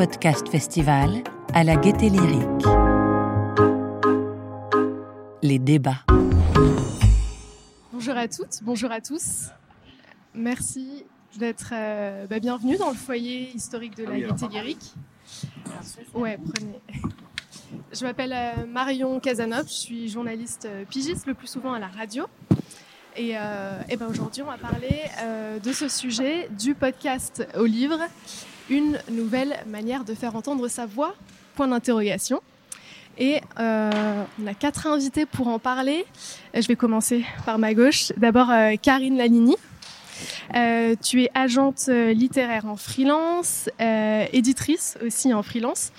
Podcast Festival à la Gaieté Lyrique. Les débats. Bonjour à toutes, bonjour à tous. Merci d'être euh, bah, bienvenue dans le foyer historique de la Gaieté Lyrique. Ouais, prenez. Je m'appelle euh, Marion Casanov, je suis journaliste euh, pigiste le plus souvent à la radio. Et, euh, et ben aujourd'hui, on va parler euh, de ce sujet, du podcast au livre, une nouvelle manière de faire entendre sa voix, point d'interrogation. Et euh, on a quatre invités pour en parler. Je vais commencer par ma gauche. D'abord, euh, Karine Lanini. Euh, tu es agente littéraire en freelance, éditrice aussi en freelance.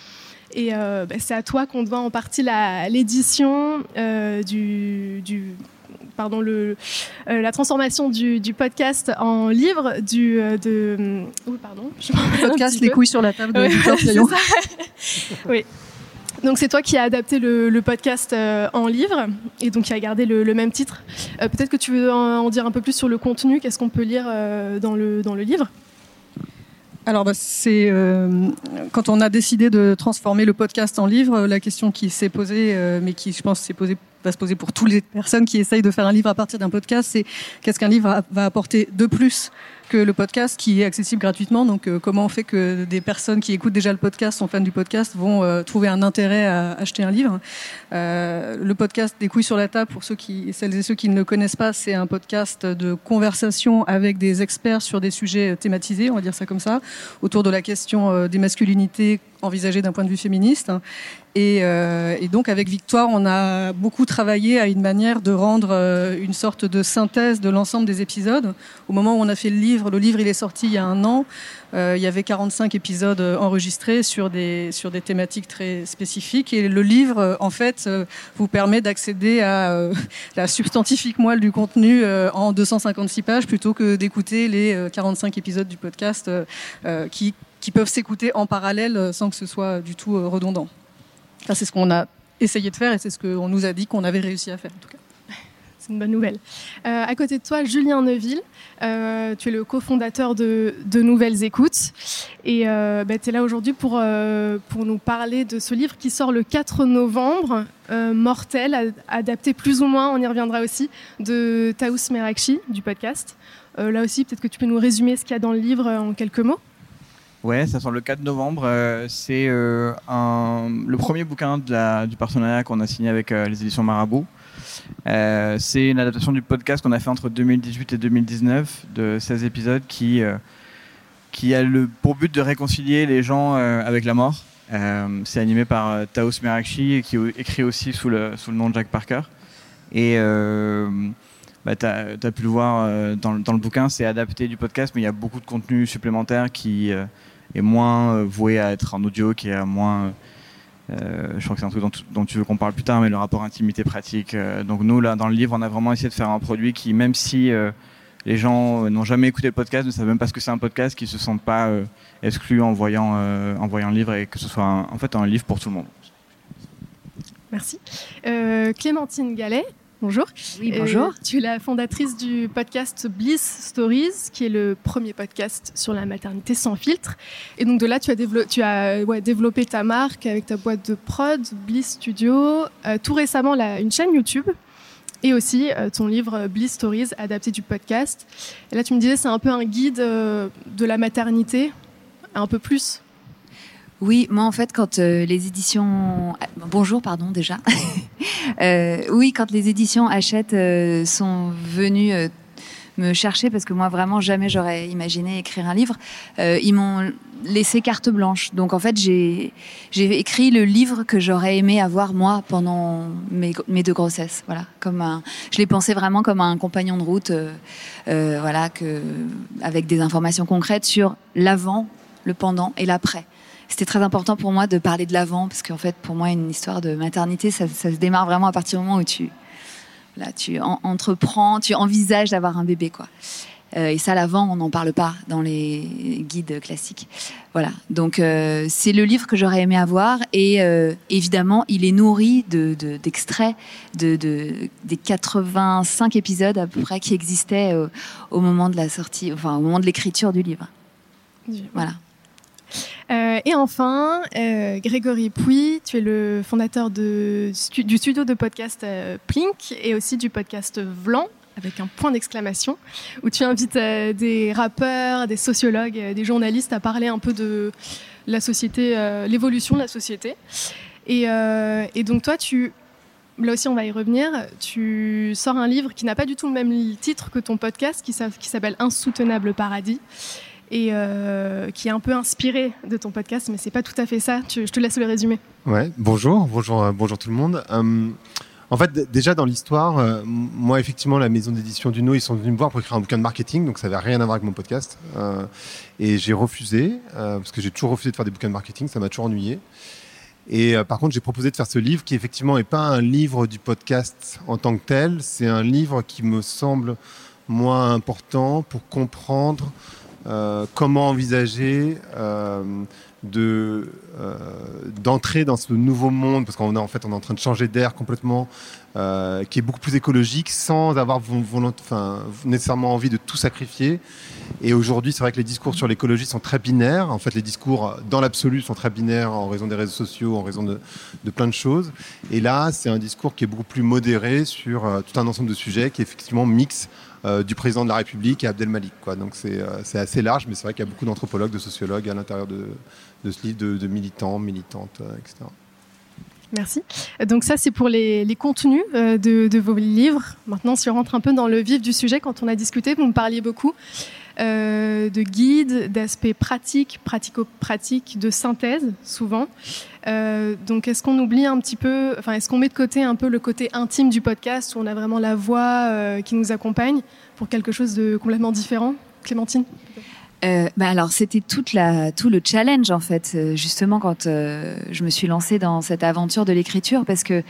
Et bah, c'est à toi qu'on doit en partie l'édition du pardon le euh, la transformation du, du podcast en livre du euh, de oui pardon je podcast Les peu. couilles sur la table de Ouais, oui. Donc c'est toi qui as adapté le, le podcast euh, en livre et donc qui a gardé le, le même titre. Euh, Peut-être que tu veux en, en dire un peu plus sur le contenu, qu'est-ce qu'on peut lire euh, dans, le, dans le livre? Alors, bah, c'est euh, quand on a décidé de transformer le podcast en livre, la question qui s'est posée, euh, mais qui, je pense, s'est posée va se poser pour toutes les personnes qui essayent de faire un livre à partir d'un podcast, c'est qu'est-ce qu'un livre va apporter de plus que le podcast qui est accessible gratuitement. Donc, euh, comment on fait que des personnes qui écoutent déjà le podcast, sont fans du podcast, vont euh, trouver un intérêt à acheter un livre? Euh, le podcast des couilles sur la table, pour ceux qui, celles et ceux qui ne le connaissent pas, c'est un podcast de conversation avec des experts sur des sujets thématisés, on va dire ça comme ça, autour de la question des masculinités envisagées d'un point de vue féministe. Et, donc avec Victoire, on a beaucoup travaillé à une manière de rendre une sorte de synthèse de l'ensemble des épisodes. Au moment où on a fait le livre, le livre il est sorti il y a un an, euh, il y avait 45 épisodes enregistrés sur des, sur des thématiques très spécifiques. Et le livre, euh, en fait, euh, vous permet d'accéder à la substantifique moelle du contenu en 256 pages plutôt que d'écouter les euh, 45 épisodes du podcast qui, qui peuvent s'écouter en parallèle sans que ce soit du tout redondant. Ça, c'est ce qu'on a essayé de faire et c'est ce qu'on nous a dit qu'on avait réussi à faire, en tout cas. C'est une bonne nouvelle. Euh, à côté de toi, Julien Neuville, euh, tu es le cofondateur de, Nouvelles Écoutes. Et euh, bah, tu es là aujourd'hui pour, pour nous parler de ce livre qui sort le 4 novembre, Mortel, ad- adapté plus ou moins, on y reviendra aussi, de Taous Merakchi, du podcast. Là aussi, peut-être que tu peux nous résumer ce qu'il y a dans le livre en quelques mots. Ouais, ça sort le 4 novembre. c'est le premier bouquin du partenariat qu'on a signé avec les éditions Marabout. Euh, c'est une adaptation du podcast qu'on a fait entre 2018 et 2019 de 16 épisodes qui, euh, qui a le, pour but de réconcilier les gens euh, avec la mort. C'est animé par Taos Merakchi qui écrit aussi sous le, nom de Jack Parker. Et bah, tu as, pu le voir dans, le- bouquin, c'est adapté du podcast, mais il y a beaucoup de contenu supplémentaire qui est moins voué à être en audio, qui est moins. Euh, je crois que c'est un truc dont, tu- veux qu'on parle plus tard, mais le rapport intimité-pratique. euh, donc nous, là, dans le livre, on a vraiment essayé de faire un produit qui, même si euh, les gens n'ont jamais écouté le podcast, ne savent même pas ce que c'est un podcast, qui se sentent pas exclus en voyant, en voyant le livre et que ce soit en fait un livre pour tout le monde. Merci. Clémentine Gallet, bonjour. Oui, Euh, bonjour. tu es la fondatrice du podcast Bliss Stories, qui est le premier podcast sur la maternité sans filtre. Et donc de là, tu as, dévelop- tu as ouais, développé ta marque avec ta boîte de prod, Bliss Studio, euh, tout récemment une chaîne YouTube. Et aussi euh, ton livre Bliss Stories, adapté du podcast. Et là, tu me disais, c'est un peu un guide de la maternité, un peu plus. Oui, moi en fait, quand euh, les éditions. ah, Bonjour, pardon, déjà. Euh, oui, quand les éditions Hachette euh, sont venues euh, me chercher, parce que moi vraiment jamais j'aurais imaginé écrire un livre, euh, ils m'ont laissé carte blanche. Donc en fait, j'ai j'ai écrit le livre que j'aurais aimé avoir moi pendant mes, mes deux grossesses. Voilà, comme un, je l'ai pensé vraiment comme un compagnon de route, euh, euh, voilà, que, avec des informations concrètes sur l'avant, le pendant et l'après. C'était très important pour moi de parler de l'avant, parce qu'en fait, pour moi, une histoire de maternité, ça, ça se démarre vraiment à partir du moment où tu, là, tu en- entreprends, tu envisages d'avoir un bébé, quoi. Euh, et ça, l'avant, on n'en parle pas dans les guides classiques. Voilà. Donc, euh, c'est le livre que j'aurais aimé avoir. Et euh, évidemment, il est nourri de- de- d'extraits de, de, des 85 épisodes à peu près qui existaient au, au moment de la sortie, enfin, au moment de l'écriture du livre. Voilà. Et enfin, Grégory Pouy, tu es le fondateur du studio de podcast Plink et aussi du podcast Vlan, avec un point d'exclamation, où tu invites des rappeurs, des sociologues, des journalistes à parler un peu de la société, l'évolution de la société. Et, donc toi, là aussi on va y revenir, tu sors un livre qui n'a pas du tout le même titre que ton podcast, qui s'appelle Insoutenable Paradis, et euh, qui est un peu inspiré de ton podcast, mais c'est pas tout à fait ça. je te laisse le résumer. Ouais, bonjour, bonjour, euh, bonjour tout le monde. Euh, en fait, déjà dans l'histoire, moi effectivement, la maison d'édition du No, ils sont venus me voir pour écrire un bouquin de marketing, donc ça n'avait rien à voir avec mon podcast, et j'ai refusé parce que j'ai toujours refusé de faire des bouquins de marketing, ça m'a toujours ennuyé. Et par contre, j'ai proposé de faire ce livre qui effectivement n'est pas un livre du podcast en tant que tel, c'est un livre qui me semble moins important pour comprendre comment envisager euh, euh, d'entrer dans ce nouveau monde parce qu'on est en fait on est en train de changer d'air complètement euh, qui est beaucoup plus écologique sans avoir nécessairement envie de tout sacrifier. Et aujourd'hui c'est vrai que les discours sur l'écologie sont très binaires. En fait les discours dans l'absolu sont très binaires en raison des réseaux sociaux en raison de, plein de choses. Et là c'est un discours qui est beaucoup plus modéré sur euh, tout un ensemble de sujets qui effectivement mix euh, du président de la République et Abdelmalik. Quoi. Donc c'est assez large, mais c'est vrai qu'il y a beaucoup d'anthropologues, de sociologues à l'intérieur de, de ce livre de, militants, militantes, euh, etc. Merci. Donc ça, c'est pour les, contenus euh, de, vos livres. Maintenant, si on rentre un peu dans le vif du sujet, quand on a discuté, vous me parliez beaucoup euh, de guides, d'aspects pratiques, pratico-pratiques, de synthèse, souvent. donc est-ce qu'on oublie un petit peu, enfin est-ce qu'on met de côté un peu le côté intime du podcast, où on a vraiment la voix qui nous accompagne, pour quelque chose de complètement différent? Clémentine? Euh, bah alors c'était toute la tout le challenge en fait euh, justement quand euh, je me suis lancée dans cette aventure de l'écriture parce que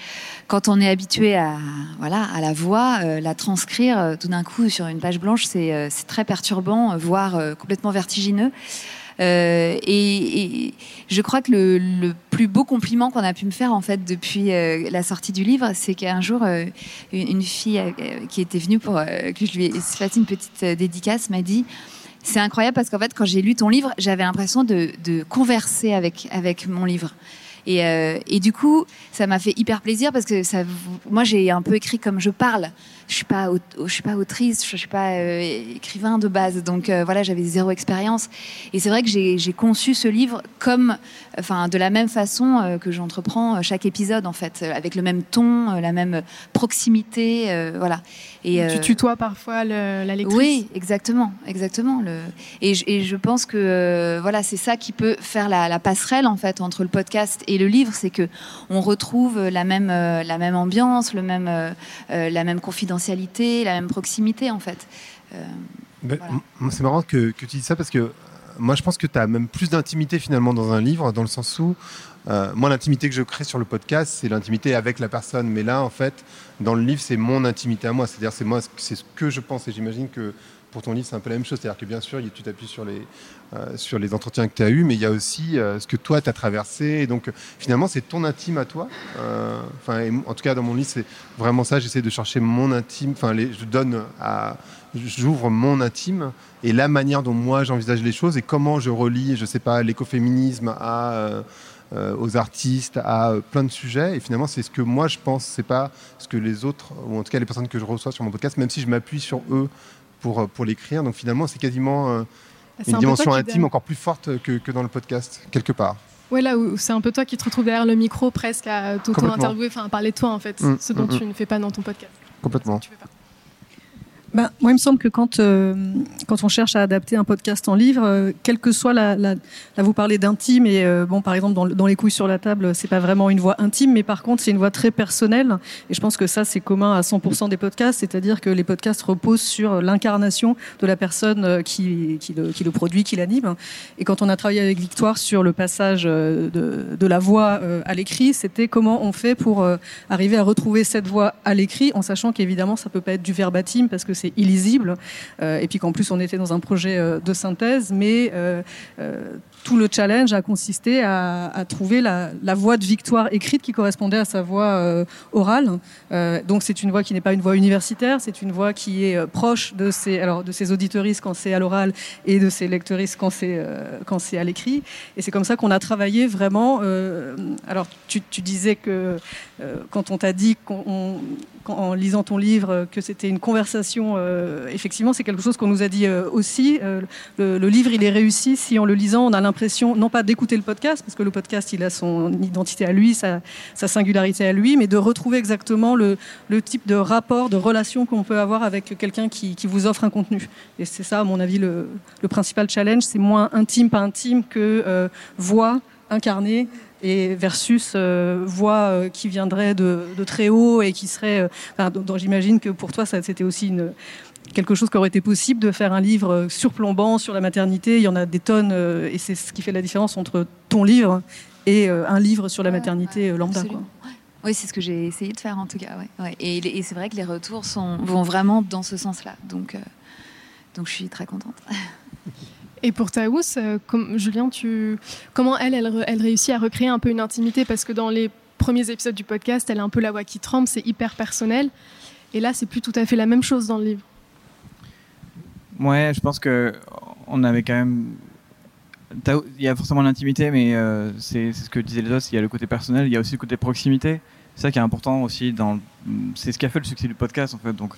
quand on est habitué à voilà à la voix la transcrire tout d'un coup sur une page blanche c'est c'est très perturbant voire complètement vertigineux. Et, je crois que le, plus beau compliment qu'on a pu me faire en fait depuis la sortie du livre, c'est qu'un jour une, fille qui était venue pour que je lui fasse une petite dédicace m'a dit c'est incroyable parce qu'en fait, quand j'ai lu ton livre, j'avais l'impression de, converser avec, avec mon livre. Et, euh, et du coup, ça m'a fait hyper plaisir parce que ça, moi, j'ai un peu écrit comme je parle. Je suis pas, je suis pas autrice, je suis pas euh, écrivain de base. Donc euh, voilà, j'avais zéro expérience. Et c'est vrai que j'ai conçu ce livre comme, enfin, de la même façon euh, que j'entreprends chaque épisode en fait, avec le même ton, la même proximité, voilà. Et tu tutoies parfois le, la lectrice? Oui, exactement, exactement. Le, et, je, et je pense que voilà, c'est ça qui peut faire la, la passerelle en fait entre le podcast et le livre, c'est que on retrouve la même la même ambiance, le même la même confidentialité la même proximité en fait. Euh, ben, c'est marrant que, tu dis ça parce que moi je pense que tu as même plus d'intimité finalement dans un livre, dans le sens où euh, moi l'intimité que je crée sur le podcast, c'est l'intimité avec la personne, mais là en fait, dans le livre, c'est mon intimité à moi, c'est-à-dire c'est moi, c'est ce que je pense. Et j'imagine que pour ton livre, c'est un peu la même chose. C'est-à-dire que bien sûr, tu t'appuies sur les, euh, sur les entretiens que tu as eus, mais il y a aussi euh, ce que toi, tu as traversé. Donc, finalement, c'est ton intime à toi. Euh, enfin, en tout cas, dans mon livre, c'est vraiment ça. J'essaie de chercher mon intime. Enfin, je donne à. J'ouvre mon intime et la manière dont moi j'envisage les choses et comment je relie, je sais pas, l'écoféminisme à. aux artistes, à plein de sujets. Et finalement, c'est ce que moi je pense, c'est pas ce que les autres, ou en tout cas les personnes que je reçois sur mon podcast, même si je m'appuie sur eux pour, euh, pour l'écrire. Donc finalement, c'est quasiment euh, ah, une dimension intime encore plus forte que, que, dans le podcast, quelque part. Ouais, là où c'est un peu toi qui te retrouves derrière le micro presque à t'auto-interviewer, enfin à parler de toi en fait, mm, ce dont mm, tu mm. ne fais pas dans ton podcast. Complètement. Ben, moi, il me semble que quand, euh, quand on cherche à adapter un podcast en livre, euh, quelle que soit la, là vous parlez d'intime et euh, bon par exemple dans, dans, les couilles sur la table, c'est pas vraiment une voix intime, mais par contre c'est une voix très personnelle et je pense que ça c'est commun à 100% des podcasts, c'est-à-dire que les podcasts reposent sur l'incarnation de la personne qui, qui le produit, qui l'anime. Et quand on a travaillé avec Victoire sur le passage de, de la voix à l'écrit, c'était comment on fait pour arriver à retrouver cette voix à l'écrit en sachant qu'évidemment ça peut pas être du verbatim parce que c'est illisible, et puis qu'en plus on était dans un projet de synthèse, mais tout le challenge a consisté à, trouver la, voie de victoire écrite qui correspondait à sa voix euh, orale. Euh, donc c'est une voix qui n'est pas une voix universitaire, c'est une voix qui est euh, proche de ses, alors, de ses auditeuristes quand c'est à l'oral et de ses lecteuristes quand c'est à l'écrit. Et c'est comme ça qu'on a travaillé vraiment. Alors tu, disais que quand on t'a dit en lisant ton livre que c'était une conversation. Effectivement, c'est quelque chose qu'on nous a dit aussi. Le, livre, il est réussi si en le lisant, on a l'impression, non pas d'écouter le podcast, parce que le podcast, il a son identité à lui, sa, singularité à lui, mais de retrouver exactement le, type de rapport, de relation qu'on peut avoir avec quelqu'un qui, vous offre un contenu. Et c'est ça, à mon avis, le, principal challenge. C'est moins intime, pas intime que euh, voix incarnée et versus euh, voix euh, qui viendrait de, très haut et qui serait. Enfin, j'imagine que pour toi, ça c'était aussi une quelque chose qui aurait été possible de faire un livre surplombant sur la maternité. Il y en a des tonnes euh, et c'est ce qui fait la différence entre ton livre et euh, un livre sur la maternité ouais, lambda. Quoi. Oui, c'est ce que j'ai essayé de faire en tout cas. Ouais, ouais. Et, et c'est vrai que les retours sont, vont vraiment dans ce sens-là. Donc, euh, donc je suis très contente. Et pour Taous, euh, comme, Julien, tu, comment elle, elle, elle, réussit à recréer un peu une intimité? Parce que dans les premiers épisodes du podcast, elle a un peu la voix qui tremble, c'est hyper personnel. Et là, c'est plus tout à fait la même chose dans le livre. Ouais, je pense que on avait quand même. Il y a forcément l'intimité, mais euh, c'est ce que disaient les autres. Il y a le côté personnel, il y a aussi le côté proximité. C'est ça qui est important aussi. C'est ce qui a fait le succès du podcast, en fait. Donc,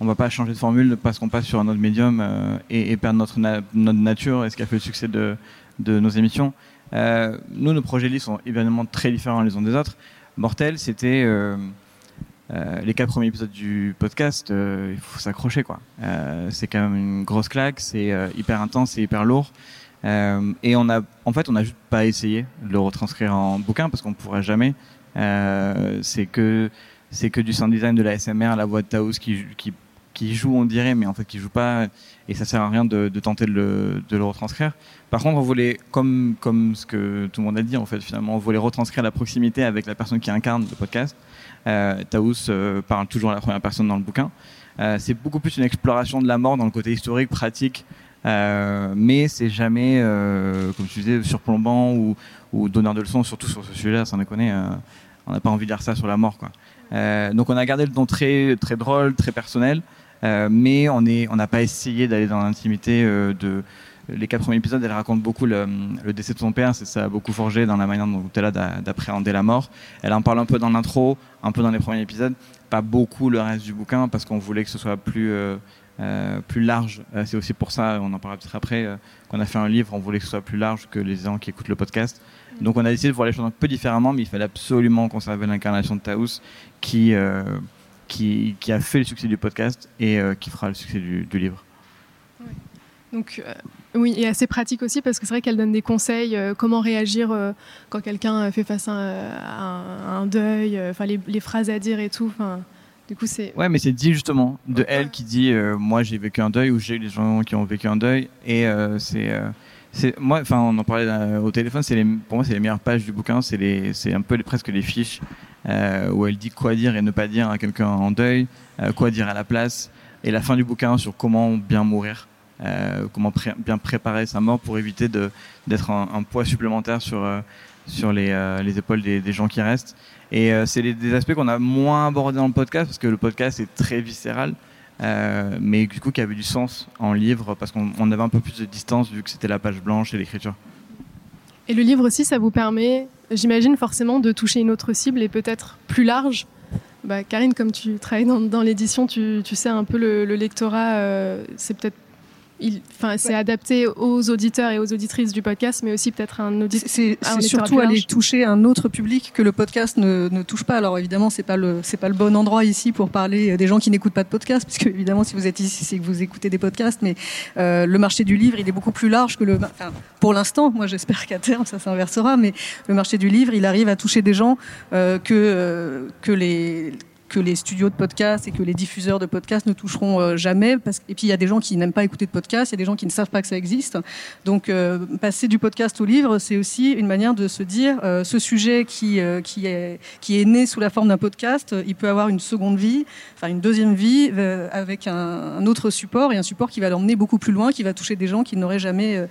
on va pas changer de formule parce qu'on passe sur un autre médium euh, et, perdre notre, notre nature et ce qui a fait le succès de, de nos émissions. Euh, nous, nos projets livres sont évidemment très différents les uns des autres. Mortel, c'était euh, euh, les quatre premiers épisodes du podcast. euh, il faut s'accrocher, quoi. Euh, c'est quand même une grosse claque. C'est euh, hyper intense, c'est hyper lourd. et on a, en fait, on n'a juste pas essayé de le retranscrire en bouquin parce qu'on ne pourrait jamais. c'est que c'est que du sound design, de la SMR, la voix de Taos qui, qui, qui joue, on dirait, mais en fait qui joue pas, et ça sert à rien de, de tenter de le, de le retranscrire. Par contre, on voulait, comme, comme ce que tout le monde a dit, en fait, finalement, on voulait retranscrire la proximité avec la personne qui incarne le podcast. Euh, Taous euh, parle toujours à la première personne dans le bouquin. Euh, c'est beaucoup plus une exploration de la mort dans le côté historique, pratique, euh, mais c'est jamais, euh, comme tu disais, surplombant ou, ou donneur de leçons, surtout sur ce sujet-là, sans déconner. Euh, on n'a pas envie de dire ça sur la mort, quoi. Donc on a gardé le ton très très drôle, très personnel, mais on est on n'a pas essayé d'aller dans l'intimité de les quatre premiers épisodes. Elle raconte beaucoup le, le décès de son père, c'est ça a beaucoup forgé dans la manière dont elle a d'appréhender la mort. Elle en parle un peu dans l'intro, un peu dans les premiers épisodes, pas beaucoup le reste du bouquin parce qu'on voulait que ce soit plus euh, euh, plus large. Euh, c'est aussi pour ça, on en parlera peut-être après, euh, qu'on a fait un livre, on voulait que ce soit plus large que les gens qui écoutent le podcast. Donc on a décidé de voir les choses un peu différemment, mais il fallait absolument conserver l'incarnation de Taous qui, euh, qui, qui, a fait le succès du podcast et qui fera le succès du, du livre. Donc oui, et assez pratique aussi parce que c'est vrai qu'elle donne des conseils, euh, comment réagir euh, quand quelqu'un fait face à un, à un deuil, enfin les, les, phrases à dire et tout. Du coup, c'est. Ouais, mais c'est dit justement de elle qui dit moi j'ai vécu un deuil ou j'ai eu des gens qui ont vécu un deuil et c'est c'est moi enfin on en parlait euh, au téléphone c'est les pour moi c'est les meilleures pages du bouquin c'est les c'est un peu les, presque les fiches euh, où elle dit quoi dire et ne pas dire à quelqu'un en deuil euh, quoi dire à la place et la fin du bouquin sur comment bien mourir euh, comment bien préparer sa mort pour éviter d'être un, poids supplémentaire sur euh, euh, les épaules des, gens qui restent et c'est des aspects qu'on a moins abordés dans le podcast parce que le podcast est très viscéral mais du coup qui avait du sens en livre parce qu'on avait un peu plus de distance vu que c'était la page blanche et l'écriture. Et le livre aussi, ça vous permet, j'imagine forcément, de toucher une autre cible et peut-être plus large. Bah, Karine, comme tu travailles dans, l'édition, tu, sais un peu le, le lectorat, c'est peut-être Enfin, c'est ouais. adapté aux auditeurs et aux auditrices du podcast, mais aussi peut-être un auditeur. C'est surtout aller toucher un autre public que le podcast ne, ne touche pas. Alors évidemment, c'est pas le c'est pas le bon endroit ici pour parler des gens qui n'écoutent pas de podcast, puisque évidemment, si vous êtes ici, c'est que vous écoutez des podcasts. Mais euh, le marché du livre, il est beaucoup plus large que le. Enfin, pour l'instant, moi, j'espère qu'à terme, ça s'inversera. Mais le marché du livre, il arrive à toucher des gens euh, que euh, que les que les studios de podcast et que les diffuseurs de podcasts ne toucheront jamais. Parce, et puis il y a des gens qui n'aiment pas écouter de podcasts, il y a des gens qui ne savent pas que ça existe. Donc passer du podcast au livre, c'est aussi une manière de se dire ce sujet qui, qui, est, qui est né sous la forme d'un podcast, il peut avoir une seconde vie, enfin une deuxième vie avec un, un, autre support et un support qui va l'emmener beaucoup plus loin, qui va toucher des gens qui n'auraient jamais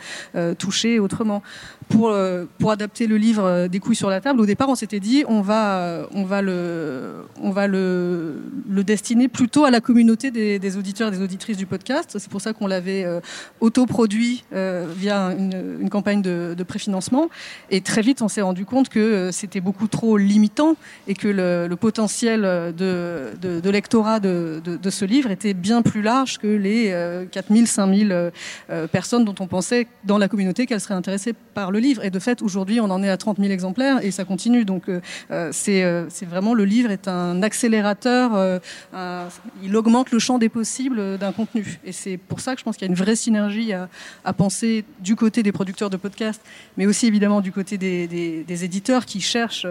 touché autrement. Pour, pour adapter le livre des couilles sur la table, au départ, on s'était dit on va, on va, le, on va le, destiner plutôt à la communauté des, auditeurs et des auditrices du podcast. C'est pour ça qu'on l'avait euh, autoproduit euh, via une, campagne de, préfinancement. Et très vite, on s'est rendu compte que euh, c'était beaucoup trop limitant et que le, potentiel de, lectorat de, ce livre était bien plus large que les 4000, 5000 personnes dont on pensait dans la communauté qu'elles seraient intéressées par le livre. Et de fait, aujourd'hui, on en est à 30 000 exemplaires et ça continue. Donc, euh, euh, euh, c'est vraiment le livre est un accélérateur. il augmente le champ des possibles d'un contenu. Et c'est pour ça que je pense qu'il y a une vraie synergie à, penser du côté des producteurs de podcasts, mais aussi évidemment du côté des, des, des éditeurs qui cherchent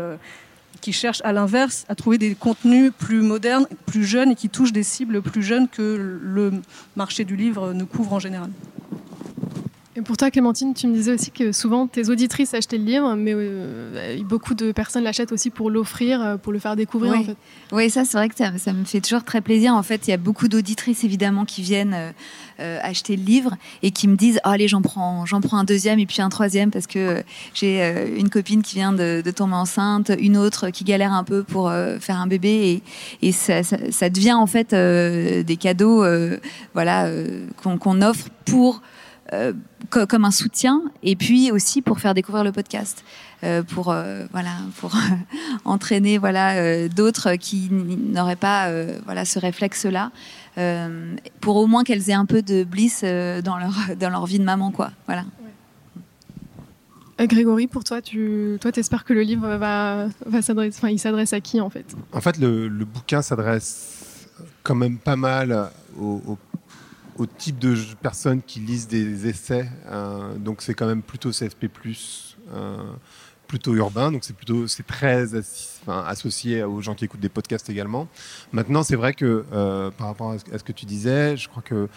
qui cherchent à l'inverse à trouver des contenus plus modernes, plus jeunes et qui touchent des cibles plus jeunes que le marché du livre ne couvre en général. Et pour toi, Clémentine, tu me disais aussi que souvent tes auditrices achetaient le livre, mais euh, beaucoup de personnes l'achètent aussi pour l'offrir, euh, pour le faire découvrir. Oui, en fait. oui ça c'est vrai que ça, ça, me fait toujours très plaisir. En fait, il y a beaucoup d'auditrices évidemment qui viennent euh, acheter le livre et qui me disent oh, allez, j'en prends, j'en prends un deuxième et puis un troisième parce que j'ai une copine qui vient de, de, tomber enceinte, une autre qui galère un peu pour faire un bébé et, et ça, ça, ça, devient en fait des cadeaux, voilà, qu'on qu offre pour euh, comme un soutien et puis aussi pour faire découvrir le podcast. Euh, pour euh, voilà pour entraîner voilà d'autres qui n'auraient pas voilà ce réflexe là pour au moins qu'elles aient un peu de bliss dans leur dans leur vie de maman quoi. Voilà. Grégory, pour toi, tu toi, espères que le livre va, va s'adresser, enfin, il s'adresse à qui en fait? En fait, le, le bouquin s'adresse quand même pas mal aux, aux au type de personnes qui lisent des essais. Euh, donc c'est quand même plutôt CSP+, euh, plutôt urbain. Donc c'est plutôt c'est très associé aux gens qui écoutent des podcasts également. Maintenant c'est vrai que euh, par rapport à ce que tu disais, je crois que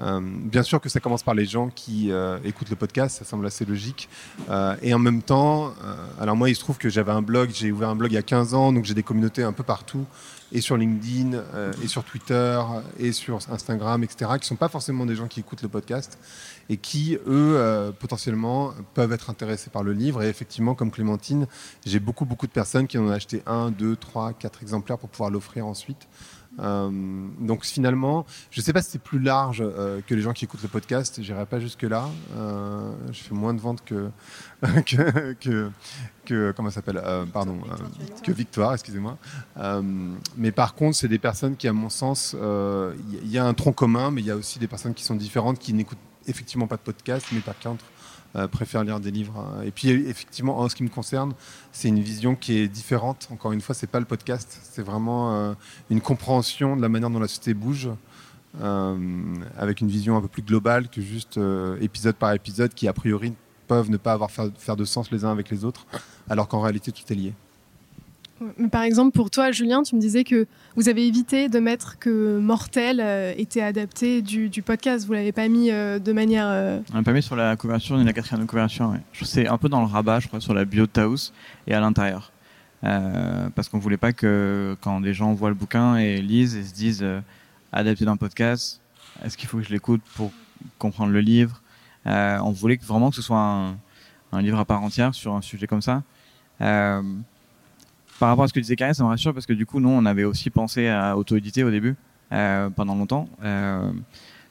euh, bien sûr que ça commence par les gens qui euh, écoutent le podcast, ça semble assez logique. Euh, et en même temps, alors moi, il se trouve que j'avais un blog, j'ai ouvert un blog il y a 15 ans, donc j'ai des communautés un peu partout et sur LinkedIn, et sur Twitter, et sur Instagram, etc., qui ne sont pas forcément des gens qui écoutent le podcast, et qui, eux, potentiellement, peuvent être intéressés par le livre. Et effectivement, comme Clémentine, j'ai beaucoup, beaucoup de personnes qui en ont acheté un, deux, trois, quatre exemplaires pour pouvoir l'offrir ensuite. Euh, donc finalement, je ne sais pas si c'est plus large euh, que les gens qui écoutent le podcast. J'irai pas jusque là. Euh, je fais moins de ventes que que, que, que comment s'appelle Pardon, que Victoire, excusez-moi. mais par contre, c'est des personnes qui, à mon sens, il y, a un tronc commun, mais il y a aussi des personnes qui sont différentes, qui n'écoutent effectivement pas de podcast, mais par contre préfèrent lire des livres. Et puis effectivement, en ce qui me concerne, c'est une vision qui est différente. Encore une fois, c'est pas le podcast, c'est vraiment euh, une compréhension de la manière dont la société bouge. Euh, avec une vision un peu plus globale que juste euh, épisode par épisode qui a priori peuvent ne pas avoir faire de sens les uns avec les autres, alors qu'en réalité tout est lié. Par exemple, pour toi, Julien, tu me disais que vous avez évité de mettre que Mortel euh, était adapté du, podcast. Vous l'avez pas mis euh, de manière. Euh... On l'a pas mis sur la couverture ni la quatrième de couverture. Ouais. C'est un peu dans le rabat, je crois, sur la bio de Taos et à l'intérieur. Euh, parce qu'on voulait pas que quand des gens voient le bouquin et lisent et se disent adapté d'un podcast, est-ce qu'il faut que je l'écoute pour comprendre le livre? On voulait vraiment que ce soit un, livre à part entière sur un sujet comme ça. Par rapport à ce que disait Karine, ça me rassure parce que du coup, nous, on avait aussi pensé à auto-éditer au début, euh, pendant longtemps. Euh,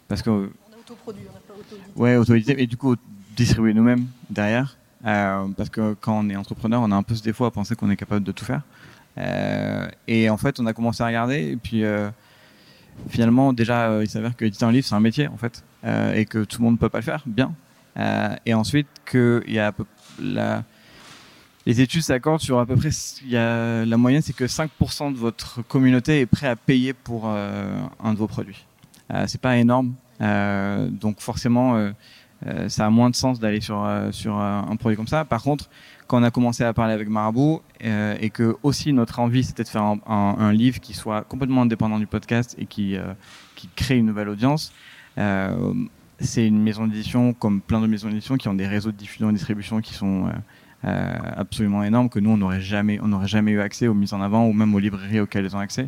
parce que, on a autoproduit, on n'a pas auto-édité. Ouais, auto-éditer, et du coup, distribuer nous-mêmes derrière. Euh, parce que quand on est entrepreneur, on a un peu ce défaut à penser qu'on est capable de tout faire. Euh, et en fait, on a commencé à regarder, et puis euh, finalement, déjà, euh, il s'avère que éditer un livre, c'est un métier, en fait, et que tout le monde ne peut pas le faire bien. et ensuite, qu'il y a la les études s'accordent sur à peu près, y a, la moyenne c'est que 5% de votre communauté est prêt à payer pour euh, un de vos produits. Euh, c'est pas énorme, euh, donc forcément, euh, ça a moins de sens d'aller sur sur un produit comme ça. Par contre, quand on a commencé à parler avec Marabout et que aussi notre envie c'était de faire un, un, livre qui soit complètement indépendant du podcast et qui qui crée une nouvelle audience. c'est une maison d'édition comme plein de maisons d'édition qui ont des réseaux de diffusion et distribution qui sont absolument énorme que nous on n'aurait jamais jamais eu accès aux mises en avant ou même aux librairies auxquelles ils ont accès.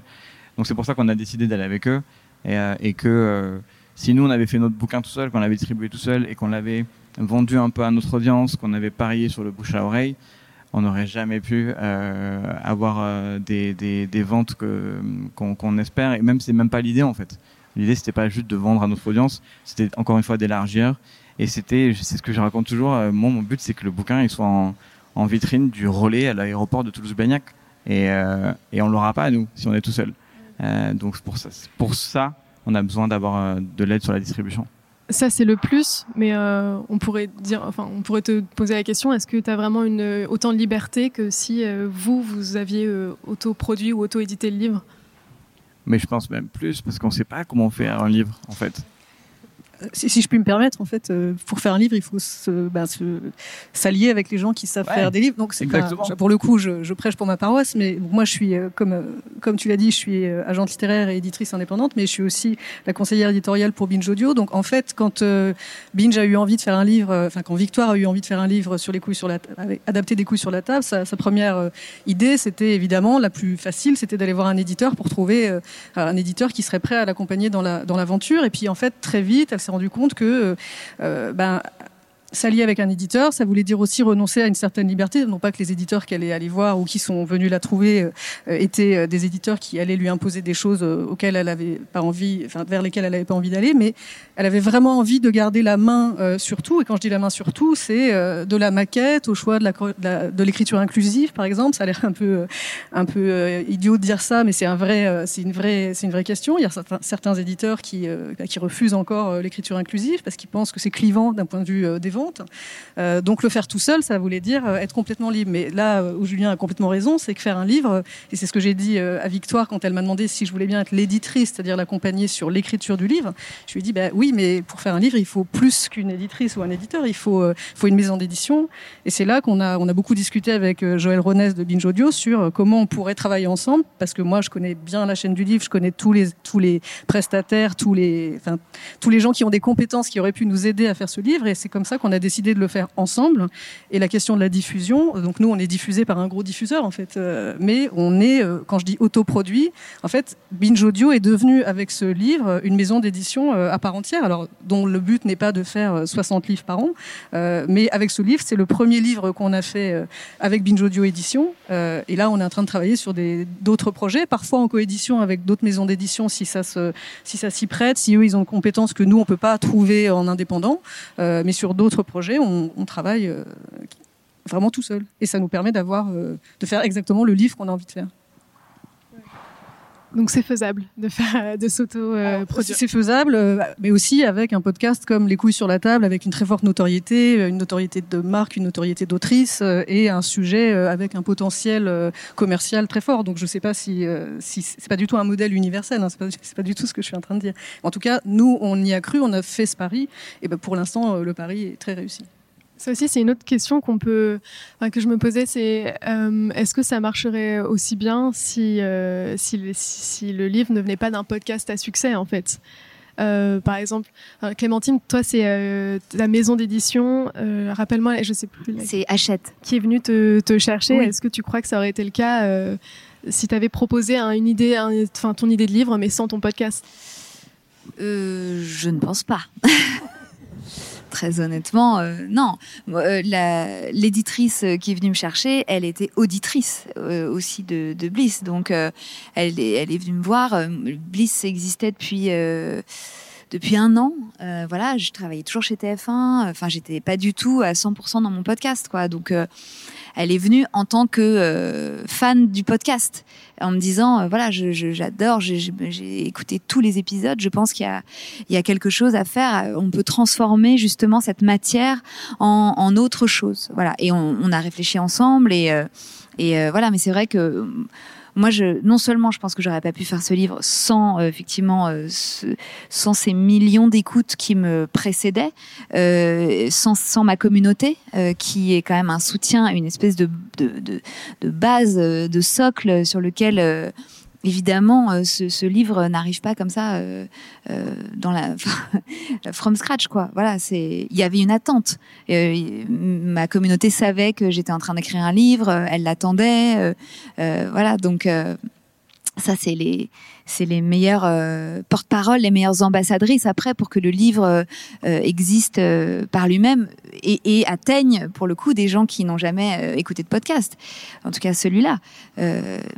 Donc c'est pour ça qu'on a décidé d'aller avec eux et, euh, que euh, si nous on avait fait notre bouquin tout seul, qu'on l'avait distribué tout seul et qu'on l'avait vendu un peu à notre audience, qu'on avait parié sur le bouche à oreille, on n'aurait jamais pu euh, avoir des, ventes qu'on, espère. Et même, c'est même pas l'idée en fait. L'idée, c'était pas juste de vendre à notre audience, c'était encore une fois d'élargir et c'était, c'est ce que je raconte toujours. Euh, moi, mon but, c'est que le bouquin il soit en, en vitrine du relais à l'aéroport de Toulouse-Blagnac. Et, euh, et on l'aura pas nous si on est tout seul. Euh, donc pour ça, pour ça, on a besoin d'avoir euh, de l'aide sur la distribution. Ça c'est le plus, mais euh, on pourrait dire, enfin, on pourrait te poser la question est-ce que tu as vraiment une autant de liberté que si vous vous aviez auto-produit ou auto-édité le livre? Mais je pense même plus parce qu'on ne sait pas comment faire un livre en fait si, si, je puis me permettre, en fait, euh, pour faire un livre, il faut bah, s'allier avec les gens qui savent faire des livres. Donc, c'est pour le coup, je, je, prêche pour ma paroisse, mais moi, je suis, euh, comme, euh, comme tu l'as dit, je suis agente littéraire et éditrice indépendante, mais je suis aussi la conseillère éditoriale pour Binge Audio. Donc, en fait, quand Binge a eu envie de faire un livre, enfin, quand Victoire a eu envie de faire un livre sur les couilles sur la, adapter des couilles sur la table, sa, sa première idée, c'était évidemment la plus facile, c'était d'aller voir un éditeur pour trouver un éditeur qui serait prêt à l'accompagner dans la, dans l'aventure. Et puis, en fait, très vite, elle s'est rendue compte que euh, ben, S'allier avec un éditeur, ça voulait dire aussi renoncer à une certaine liberté. Non pas que les éditeurs qu'elle est allée voir ou qui sont venus la trouver euh, étaient euh, des éditeurs qui allaient lui imposer des choses euh, auxquelles elle avait pas envie, enfin vers lesquelles elle n'avait pas envie d'aller, mais elle avait vraiment envie de garder la main sur tout. Et quand je dis la main sur tout, c'est de la maquette au choix de l'écriture inclusive, par exemple. Ça a l'air un peu un peu idiot de dire ça, mais c'est un vrai, c'est une vraie, c'est une vraie question. Il y a certains, certains éditeurs qui qui refusent encore l'écriture inclusive parce qu'ils pensent que c'est clivant d'un point de vue des euh, donc le faire tout seul, ça voulait dire euh, être complètement libre. Mais là où Julien a complètement raison, c'est que faire un livre, et c'est ce que j'ai dit euh, à Victoire quand elle m'a demandé si je voulais bien être l'éditrice, c'est-à-dire l'accompagner sur l'écriture du livre, je lui ai dit bah, oui, mais pour faire un livre, il faut plus qu'une éditrice ou un éditeur, il faut, une maison d'édition. Et c'est là qu'on a, beaucoup discuté avec Joël Ronès de Binge Audio sur comment on pourrait travailler ensemble, parce que moi je connais bien la chaîne du livre, je connais tous les, prestataires, tous les, enfin, tous les gens qui ont des compétences qui auraient pu nous aider à faire ce livre, et c'est comme ça qu'on on a décidé de le faire ensemble. Et la question de la diffusion, donc nous, on est diffusé par un gros diffuseur, en fait, euh, mais on est, euh, quand je dis autoproduit, en fait, Binge Audio est devenu, avec ce livre, une maison d'édition euh, à part entière, alors dont le but n'est pas de faire 60 livres par an, mais avec ce livre, c'est le premier livre qu'on a fait avec Binge Audio Édition. et là, on est en train de travailler sur d'autres projets, parfois en coédition avec d'autres maisons d'édition, si ça se, si ça s'y prête, si eux, ils ont une compétence que nous, on peut pas trouver en indépendant, mais sur d'autres projet, on, travaille euh, vraiment tout seul. Et ça nous permet d'avoir, euh, de faire exactement le livre qu'on a envie de faire. Donc c'est faisable de faire, de s'auto-produire. c'est faisable, euh, mais aussi avec un podcast comme Les couilles sur la table, avec une très forte notoriété, une notoriété de marque, une notoriété d'autrice et un sujet avec un potentiel commercial très fort. Donc je ne sais pas si, si c'est pas du tout un modèle universel. Hein, c'est pas, pas, du tout ce que je suis en train de dire. En tout cas, nous on y a cru, on a fait ce pari, et ben pour l'instant le pari est très réussi. Ça aussi, c'est une autre question qu'on peut, que je me posais, c'est euh, est-ce que ça marcherait aussi bien si, euh, si, si, le livre ne venait pas d'un podcast à succès, en fait? Euh, par exemple, Clémentine, toi, c'est la maison d'édition. Rappelle-moi, je sais plus. C'est Hachette. Qui est venue te, te chercher. Est-ce que tu crois que ça aurait été le cas si tu avais proposé une idée, enfin ton idée de livre, mais sans ton podcast? Je ne pense pas. très honnêtement, euh, non. Euh, l'éditrice qui est venue me chercher, elle était auditrice euh, aussi de, Bliss. Donc, elle, est venue me voir. Bliss existait depuis depuis un an. voilà, je travaillais toujours chez TF1. Enfin, j'étais pas du tout à 100% dans mon podcast, quoi. Donc, elle est venue en tant que fan du podcast, en me disant euh, voilà, j'adore, j'ai écouté tous les épisodes, je pense qu'il y y a quelque chose à faire, on peut transformer justement cette matière en, autre chose. Voilà, et on, on a réfléchi ensemble et, euh, et voilà, mais c'est vrai que moi, je, non seulement je pense que j'aurais pas pu faire ce livre sans euh, effectivement sans ces millions d'écoutes qui me précédaient, sans, sans ma communauté qui est quand même un soutien, une espèce de, de, de, de base, de socle sur lequel évidemment, euh, ce, livre n'arrive pas comme ça euh, euh, la from scratch, quoi. Voilà, c'est il y avait une attente. ma communauté savait que j'étais en train d'écrire un livre, elle l'attendait, voilà. Donc ça, c'est les c'est les meilleurs euh, porte-parole, les meilleures ambassadrices après pour que le livre euh, euh, existe par lui-même et, et, atteigne pour le coup des gens qui n'ont jamais écouté de podcast. En tout cas, celui-là.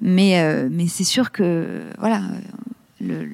mais mais c'est sûr que voilà. Le,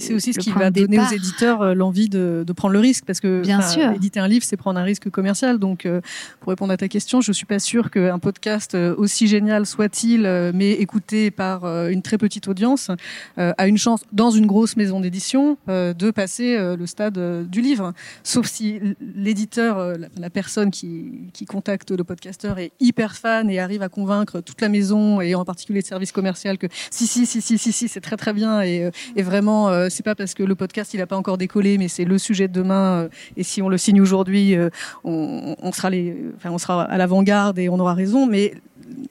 c'est aussi ce qui va donner aux éditeurs euh, l'envie de, de, prendre le risque, parce que Bien sûr. éditer un livre, c'est prendre un risque commercial. Donc, euh, pour répondre à ta question, je suis pas sûre qu'un podcast euh, aussi génial soit-il, mais écouté par une très petite audience, a une chance dans une grosse maison d'édition de passer le stade du livre. Sauf si l'éditeur, la, personne qui, qui contacte le podcasteur est hyper fan et arrive à convaincre toute la maison et en particulier le service commercial que si si si si si si c'est très très bien et, et vraiment euh, c'est pas parce que le podcast il a pas encore décollé, mais c'est le sujet de demain. Euh, et si on le signe aujourd'hui, euh, on, sera les, enfin, on sera à l'avant-garde et on aura raison. Mais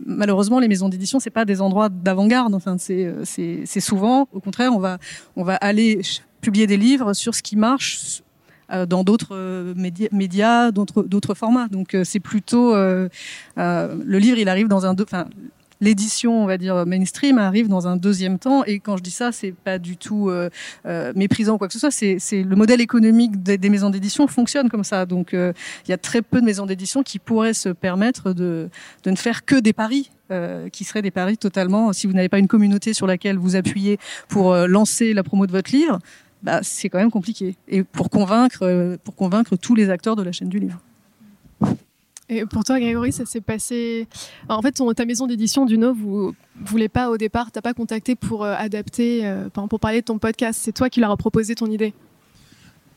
malheureusement, les maisons d'édition, c'est pas des endroits d'avant-garde. Enfin, c'est, c'est, souvent, au contraire, on va, on va aller publier des livres sur ce qui marche dans d'autres médias, d'autres, d'autres formats. Donc, c'est plutôt le livre, il arrive dans un, enfin, l'édition, on va dire mainstream, arrive dans un deuxième temps. Et quand je dis ça, c'est pas du tout euh, euh, méprisant ou quoi que ce soit. C'est, le modèle économique des, maisons d'édition fonctionne comme ça. Donc euh, il y a très peu de maisons d'édition qui pourraient se permettre de, de ne faire que des paris. qui seraient des paris totalement. Si vous n'avez pas une communauté sur laquelle vous appuyez pour lancer la promo de votre livre, bah, c'est quand même compliqué. Et pour convaincre, pour convaincre tous les acteurs de la chaîne du livre. Et pour toi, Grégory, ça s'est passé. en fait, ta maison d'édition, Duno, vous voulez pas au départ, t'as pas contacté pour euh, adapter, euh, pour parler de ton podcast. C'est toi qui leur as proposé ton idée.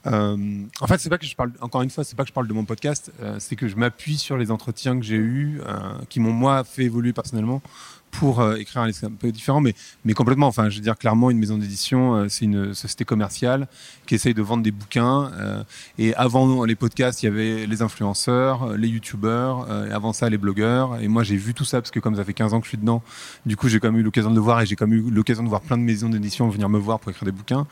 Euh, en fait, c'est pas que je parle. Encore une fois, c'est pas que je parle de mon podcast. c'est que je m'appuie sur les entretiens que j'ai eus, qui m'ont moi fait évoluer personnellement pour euh, écrire un livre un peu différent, mais, mais complètement. Enfin, je veux dire, clairement, une maison d'édition, euh, c'est une société commerciale qui essaye de vendre des bouquins. Euh, et avant les podcasts, il y avait les influenceurs, les youtubeurs, et avant ça, les blogueurs. Et moi, j'ai vu tout ça parce que comme ça fait 15 ans que je suis dedans, du coup, j'ai quand même eu l'occasion de le voir et j'ai quand même eu l'occasion de voir plein de maisons d'édition venir me voir pour écrire des bouquins.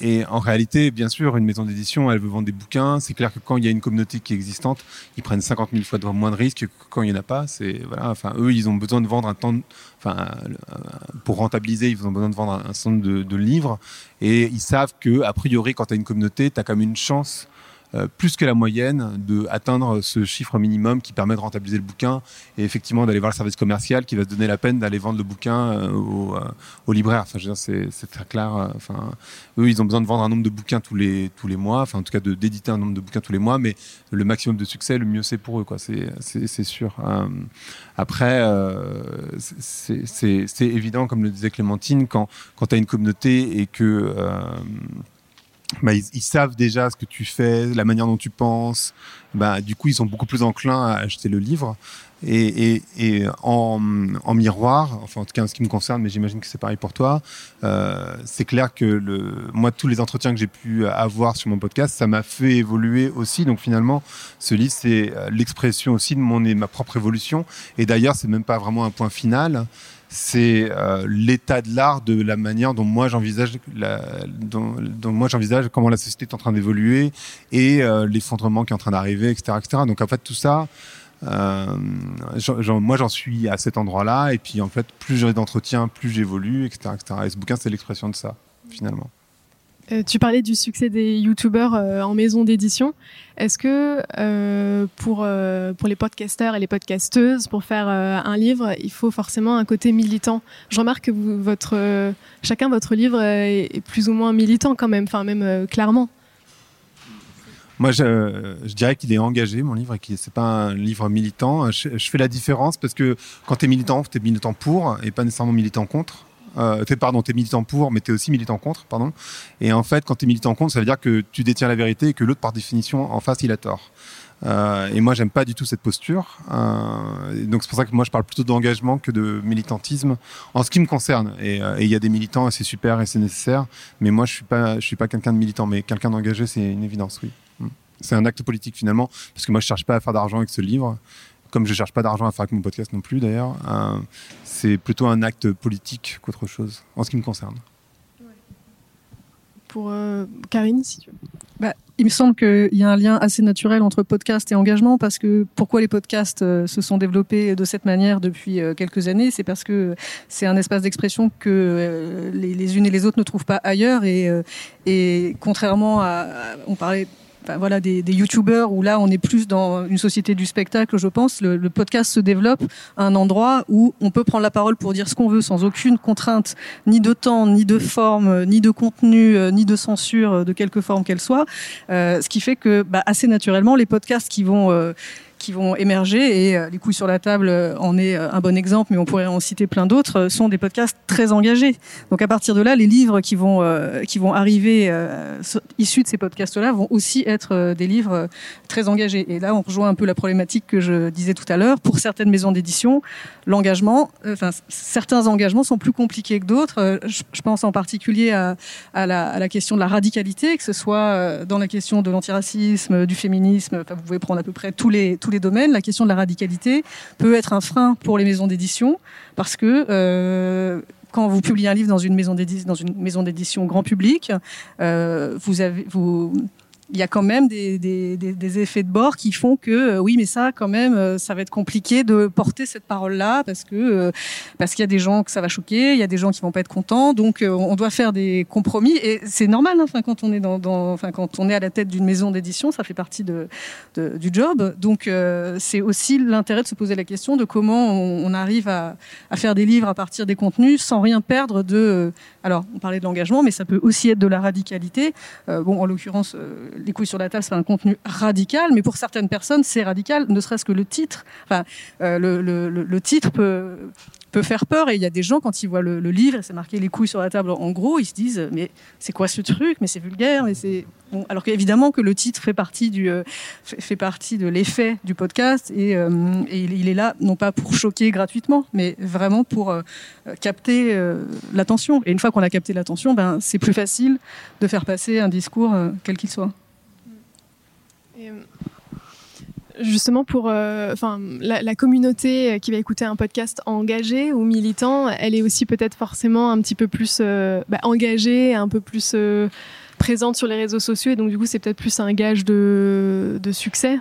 Et en réalité, bien sûr, une maison d'édition, elle veut vendre des bouquins. C'est clair que quand il y a une communauté qui est existante, ils prennent 50 000 fois moins de risques que quand il n'y en a pas. Voilà. Enfin, eux, ils ont besoin de vendre un temps, enfin, pour rentabiliser, ils ont besoin de vendre un, certain de, de, livres, et ils savent que a priori, quand tu as une communauté, tu as quand même une chance euh, plus que la moyenne de atteindre ce chiffre minimum qui permet de rentabiliser le bouquin et effectivement d'aller voir le service commercial qui va se donner la peine d'aller vendre le bouquin euh, au, euh, au, libraire. Enfin, c'est très clair. Enfin, eux, ils ont besoin de vendre un nombre de bouquins tous les tous les mois. Enfin, en tout cas, d'éditer un nombre de bouquins tous les mois. Mais le maximum de succès, le mieux c'est pour eux. C'est sûr. après, c'est évident, comme le disait Clémentine, quand quand tu as une communauté et que bah, ils, savent déjà ce que tu fais, la manière dont tu penses. Bah, du coup, ils sont beaucoup plus enclins à acheter le livre. Et, et, et en, en, miroir, enfin en tout cas en ce qui me concerne, mais j'imagine que c'est pareil pour toi, euh, c'est clair que le, moi, tous les entretiens que j'ai pu avoir sur mon podcast, ça m'a fait évoluer aussi. Donc finalement, ce livre, c'est euh, l'expression aussi de mon, ma propre évolution. Et d'ailleurs, c'est même pas vraiment un point final c'est euh, l'état de l'art de la manière dont moi j'envisage dont, dont, moi j'envisage comment la société est en train d'évoluer et euh, l'effondrement qui est en train d'arriver etc etc donc en fait tout ça euh, moi j'en suis à cet endroit là et puis en fait plus j'ai d'entretien plus j'évolue etc etc et ce bouquin c'est l'expression de ça finalement euh, tu parlais du succès des youtubeurs euh, en maison d'édition. Est-ce que euh, pour, pour les podcasteurs et les podcasteuses, pour faire un livre, il faut forcément un côté militant? Je remarque que vous, votre, chacun votre livre est, plus ou moins militant quand même, enfin même clairement. Moi, je, je dirais qu'il est engagé, mon livre, et que c'est pas un livre militant. Je, je, fais la différence parce que quand tu es militant, tu es militant pour et pas nécessairement militant contre. Euh, t'es pardon, t'es militant pour, mais t'es aussi militant contre, pardon. Et en fait, quand t'es militant contre, ça veut dire que tu détiens la vérité et que l'autre, par définition, en face, il a tort. Euh, et moi, j'aime pas du tout cette posture. Euh, donc c'est pour ça que moi, je parle plutôt d'engagement que de militantisme en ce qui me concerne. Et euh, il y a des militants et c'est super et c'est nécessaire. Mais moi, je suis pas, je suis pas quelqu'un de militant, mais quelqu'un d'engagé, c'est une évidence, oui. Mm. C'est un acte politique finalement, parce que moi, je cherche pas à faire d'argent avec ce livre. Comme je cherche pas d'argent à faire avec mon podcast non plus, d'ailleurs. Euh, c'est plutôt un acte politique qu'autre chose, en ce qui me concerne. Pour euh, Karine, si tu veux. Bah, il me semble qu'il y a un lien assez naturel entre podcast et engagement parce que pourquoi les podcasts euh, se sont développés de cette manière depuis euh, quelques années, c'est parce que c'est un espace d'expression que euh, les, les unes et les autres ne trouvent pas ailleurs et, euh, et contrairement à, à- on parlait voilà, des, des youtubeurs où là on est plus dans une société du spectacle, je pense. Le, le podcast se développe à un endroit où on peut prendre la parole pour dire ce qu'on veut sans aucune contrainte, ni de temps, ni de forme, ni de contenu, euh, ni de censure euh, de quelque forme qu'elle soit. Euh, ce qui fait que bah, assez naturellement, les podcasts qui vont euh, qui vont émerger et euh, les couilles sur la table euh, en est euh, un bon exemple, mais on pourrait en citer plein d'autres. sont des podcasts très engagés. Donc à partir de là, les livres qui vont qui vont arriver issus de ces podcasts-là vont aussi être des livres très engagés. Et là, on rejoint un peu la problématique que je disais tout à l'heure. Pour certaines maisons d'édition, l'engagement, enfin certains engagements sont plus compliqués que d'autres. Je, pense en particulier à, la, question de la radicalité, que ce soit dans la question de l'antiracisme, du féminisme. Vous pouvez prendre à peu près tous les les domaines. La question de la radicalité peut être un frein pour les maisons d'édition parce que euh, quand vous publiez un livre dans une maison d'édition, dans une maison d'édition grand public, euh, vous avez vous il y a quand même des, des, des, effets de bord qui font que euh, oui, mais ça, quand même, euh, ça va être compliqué de porter cette parole-là parce que euh, parce qu'il y a des gens que ça va choquer, il y a des gens qui vont pas être contents, donc on doit faire des compromis et c'est normal. hein, Enfin, quand on est dans, enfin quand on est à la tête d'une maison d'édition, ça fait partie de, du job. Donc c'est aussi l'intérêt de se poser la question de comment on, on arrive à, à faire des livres à partir des contenus sans rien perdre de. alors, on parlait de l'engagement, mais ça peut aussi être de la radicalité. Bon, en l'occurrence, les couilles sur la table, c'est un contenu radical, mais pour certaines personnes, c'est radical, ne serait-ce que le titre. Enfin, euh, le, titre peut, peut faire peur, et il y a des gens, quand ils voient le, le livre, c'est marqué les couilles sur la table en gros, ils se disent, mais c'est quoi ce truc? Mais c'est vulgaire, mais c'est. Alors qu'évidemment que le titre fait partie, du, euh, fait, partie de l'effet du podcast, et, euh, il, est là, non pas pour choquer gratuitement, mais vraiment pour capter l'attention. Et une fois qu'on a capté l'attention, ben, c'est plus facile de faire passer un discours, quel qu'il soit. Justement, pour euh, la, communauté qui va écouter un podcast engagé ou militant, elle est aussi peut-être forcément un petit peu plus euh, bah, engagée, un peu plus euh, présente sur les réseaux sociaux. Et donc, du coup, c'est peut-être plus un gage de succès.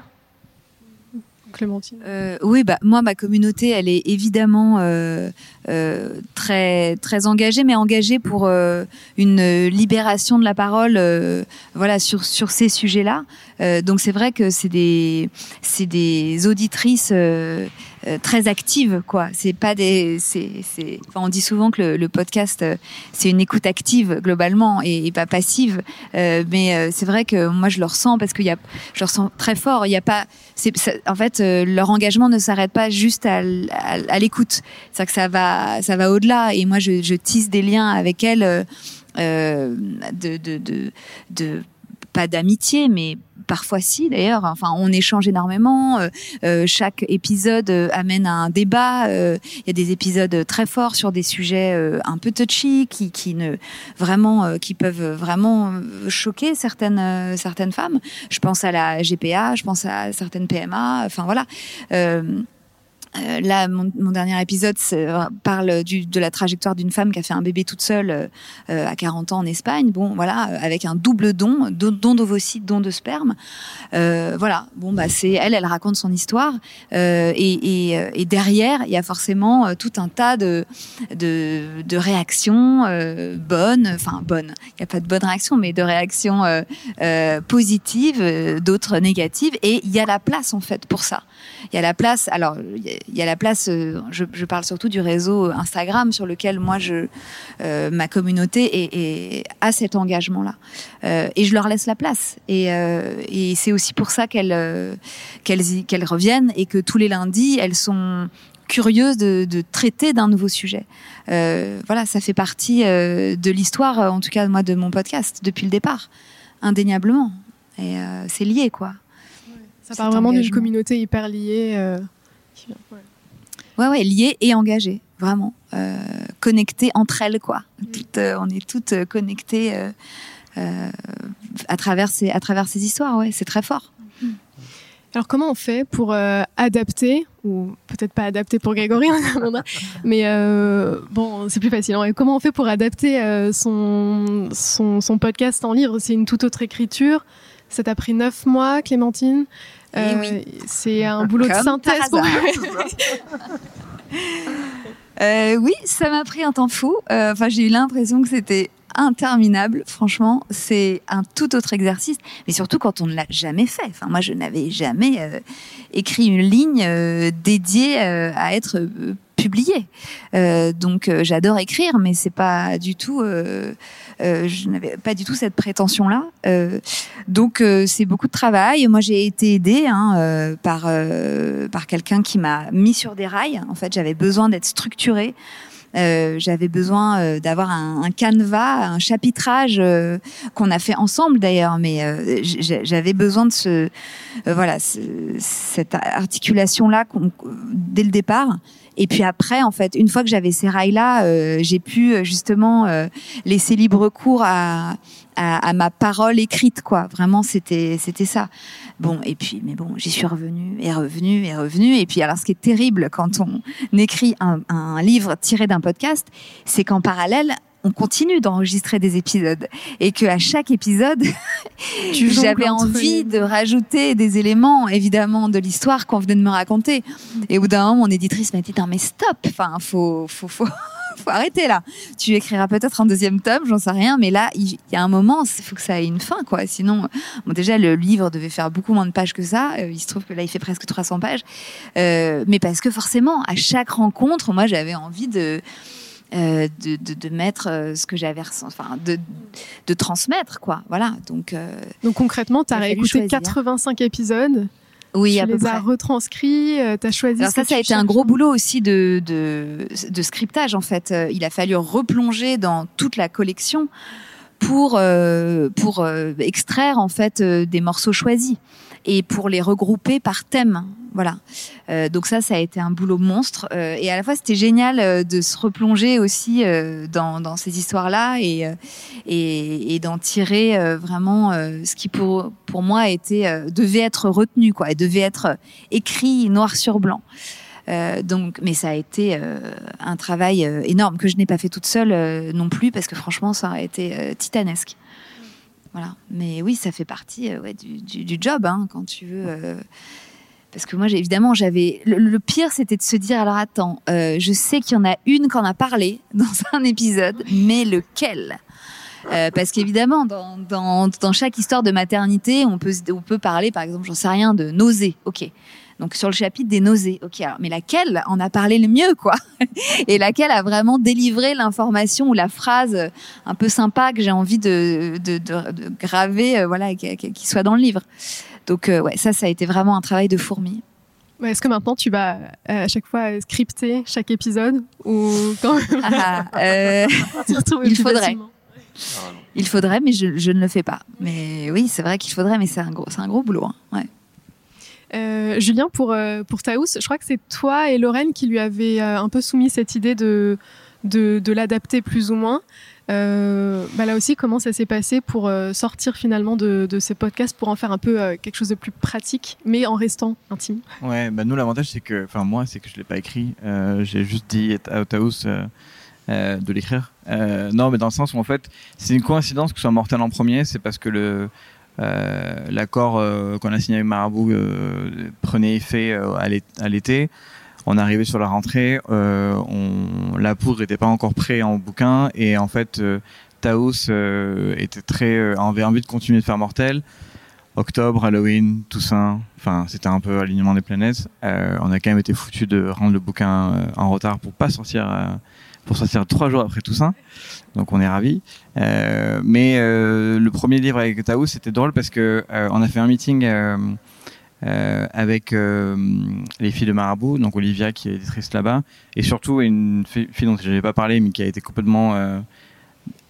Euh, oui, bah moi, ma communauté, elle est évidemment euh, euh, très très engagée, mais engagée pour euh, une libération de la parole, euh, voilà, sur sur ces sujets-là. Donc c'est vrai que c'est des des auditrices euh, très actives, quoi. C'est pas des c'est c'est. On dit souvent que le, podcast euh, c'est une écoute active globalement et, pas passive, Euh, mais c'est vrai que moi je le ressens parce qu'il y a je le ressens très fort. Il y a pas en fait leur engagement ne s'arrête pas juste à, à, l'écoute. C'est que ça va ça va au-delà et moi je, tisse des liens avec elles de, de, de pas d'amitié mais parfois si d'ailleurs enfin on échange énormément euh, euh, chaque épisode euh, amène à un débat il y a des épisodes très forts sur des sujets un peu touchy qui qui ne vraiment qui peuvent vraiment choquer certaines certaines femmes. Je pense à la GPA je pense à certaines PMA enfin voilà euh, euh, là, mon, mon dernier épisode c'est- parle du, de la trajectoire d'une femme qui a fait un bébé toute seule euh, euh, à 40 ans en Espagne. Bon, voilà, euh, avec un double don, don, don d'ovocytes, don de sperme. Euh, voilà, bon, bah, c'est elle, elle raconte son histoire. Euh, et, et, euh, et derrière, il y a forcément euh, tout un tas de, de, de réactions euh, bonnes, enfin bonnes. Il n'y a pas de bonnes réactions, mais de réactions euh, euh, positives, euh, d'autres négatives. Et il y a la place en fait pour ça. Il y a la place. Alors, y a- il y a la place. euh, je, je parle surtout du réseau Instagram sur lequel moi, je, euh, ma communauté est, est- a cet engagement-là, Euh, et je leur laisse la place. Et, et c'est aussi pour ça qu'elles qu'elles qu'elles reviennent et que tous les lundis, elles sont curieuses de, de traiter d'un nouveau sujet. Euh, voilà, ça fait partie euh, de l'histoire, en tout cas moi, de mon podcast depuis le départ, indéniablement. Et euh, c'est lié, quoi. Ça part vraiment d'une communauté hyper liée. Euh, ouais. ouais. ouais, liée et engagée, vraiment. Euh, connectée entre elles, quoi. Mm. Toutes, euh, on est toutes connectées à, travers ces, à travers ces histoires, ouais, c'est très fort. Mm. Alors comment on fait pour adapter, ou peut-être pas adapter pour Grégory, mais bon, c'est plus facile. Comment on fait pour adapter son, son, son, podcast en livre? C'est une toute autre écriture ça t'a pris neuf mois, Clémentine? Euh, c'est un boulot de synthèse. euh, oui, ça m'a pris un temps fou. Euh, enfin, j'ai eu l'impression que c'était interminable. Franchement, c'est un tout autre exercice. Mais surtout quand on ne l'a jamais fait. Enfin, moi, je n'avais jamais euh, écrit une ligne dédiée à être publiée. donc, j'adore écrire, mais c'est pas du tout je n'avais pas du tout cette prétention-là. Euh, donc euh, c'est beaucoup de travail. Moi j'ai été aidée hein, par par quelqu'un qui m'a mis sur des rails. En fait j'avais besoin d'être structurée. Euh, j'avais besoin d'avoir un, un, canevas, un chapitrage euh, qu'on a fait ensemble d'ailleurs, mais euh, j'avais besoin de ce, voilà, cette articulation là dès le départ. Et puis après, en fait, une fois que j'avais ces rails-là, euh, j'ai pu euh, justement euh, laisser libre cours à, à, ma parole écrite, quoi. Vraiment, c'était c'était ça. Bon, et puis, mais bon, j'y suis revenue et revenue et revenue. Et puis, alors, ce qui est terrible quand on écrit un livre tiré d'un podcast, c'est qu'en parallèle, on continue d'enregistrer des épisodes et que à chaque épisode, j'avais envie de rajouter des éléments, évidemment, de l'histoire qu'on venait de me raconter. Et au bout d'un moment, mon éditrice m'a dit non mais stop, enfin faut faut faut faut arrêter là. Tu écriras peut-être un deuxième tome, j'en sais rien, mais là, il y a un moment, il faut que ça ait une fin, quoi. Sinon, bon, déjà, le livre devait faire beaucoup moins de pages que ça. Euh, il se trouve que là, il fait presque 300 pages. Euh, mais parce que forcément, à chaque rencontre, moi, j'avais envie de euh, de, de, mettre euh, ce que j'avais enfin de, de transmettre quoi voilà donc euh, donc concrètement tu as réécouté 85 épisodes oui, tu les as retranscrits, tu as choisi. Alors ça, ça a été un gros boulot aussi de, de, de, scriptage en fait. Il a fallu replonger dans toute la collection pour pour extraire en fait des morceaux choisis et pour les regrouper par thème. Voilà. Euh, donc ça, ça a été un boulot monstre. Euh, et à la fois, c'était génial euh, de se replonger aussi dans, ces histoires-là et, d'en tirer vraiment ce qui pour, pour moi était, devait être retenu, quoi, devait être écrit noir sur blanc. donc, mais ça a été un travail énorme que je n'ai pas fait toute seule non plus parce que franchement, ça a été titanesque. Voilà. Mais oui, ça fait partie du, job hein, quand tu veux parce que moi, évidemment, j'avais. Le, pire, c'était de se dire alors attends, euh, je sais qu'il y en a une qu'on a parlé dans un épisode, mais lequel? Euh, parce qu'évidemment, dans, chaque histoire de maternité, on peut, parler, par exemple, j'en sais rien, de nausées. Ok. Donc sur le chapitre des nausées, ok. Mais laquelle en a parlé le mieux, quoi? Et laquelle a vraiment délivré l'information ou la phrase un peu sympa que j'ai envie de, graver, euh, voilà, qui soit dans le livre? Donc euh, ouais, ça, ça a été vraiment un travail de fourmi. Est-ce que maintenant tu vas euh, à chaque fois scripter chaque épisode ou quand ah, euh, Il faudrait. Il faudrait, mais je, je, ne le fais pas. Mais oui, c'est vrai qu'il faudrait, mais c'est un gros, c'est un gros boulot. Hein. Ouais. Euh, Julien, pour, pour Taous, je crois que c'est toi et Lorraine qui lui avez un peu soumis cette idée de, de, l'adapter plus ou moins. Euh, bah là aussi, comment ça s'est passé pour euh, sortir finalement de, ces podcasts pour en faire un peu euh, quelque chose de plus pratique, mais en restant intime? Ouais, bah nous l'avantage c'est que, enfin moi c'est que je l'ai pas écrit, j'ai juste dit à Taos de l'écrire. non, mais dans le sens où en fait c'est une coïncidence que ce soit Mortel en premier, c'est parce que le l'accord qu'on a signé avec Marabout prenait effet à l'été on arrivait sur la rentrée, euh, on, la poudre n'était pas encore prêt en bouquin et en fait euh, Taos euh, était très euh, avait envie de continuer de faire Mortel. Octobre, Halloween, Toussaint, enfin c'était un peu alignement des planètes. on a quand même été foutu de rendre le bouquin en retard pour pas sortir pour sortir trois jours après Toussaint. Donc on est ravis. mais le premier livre avec Taos c'était drôle parce que on a fait un meeting euh, avec euh, les filles de Marabout, donc Olivia qui est éditrice là-bas, et surtout une fille dont je n'avais pas parlé, mais qui a été complètement euh,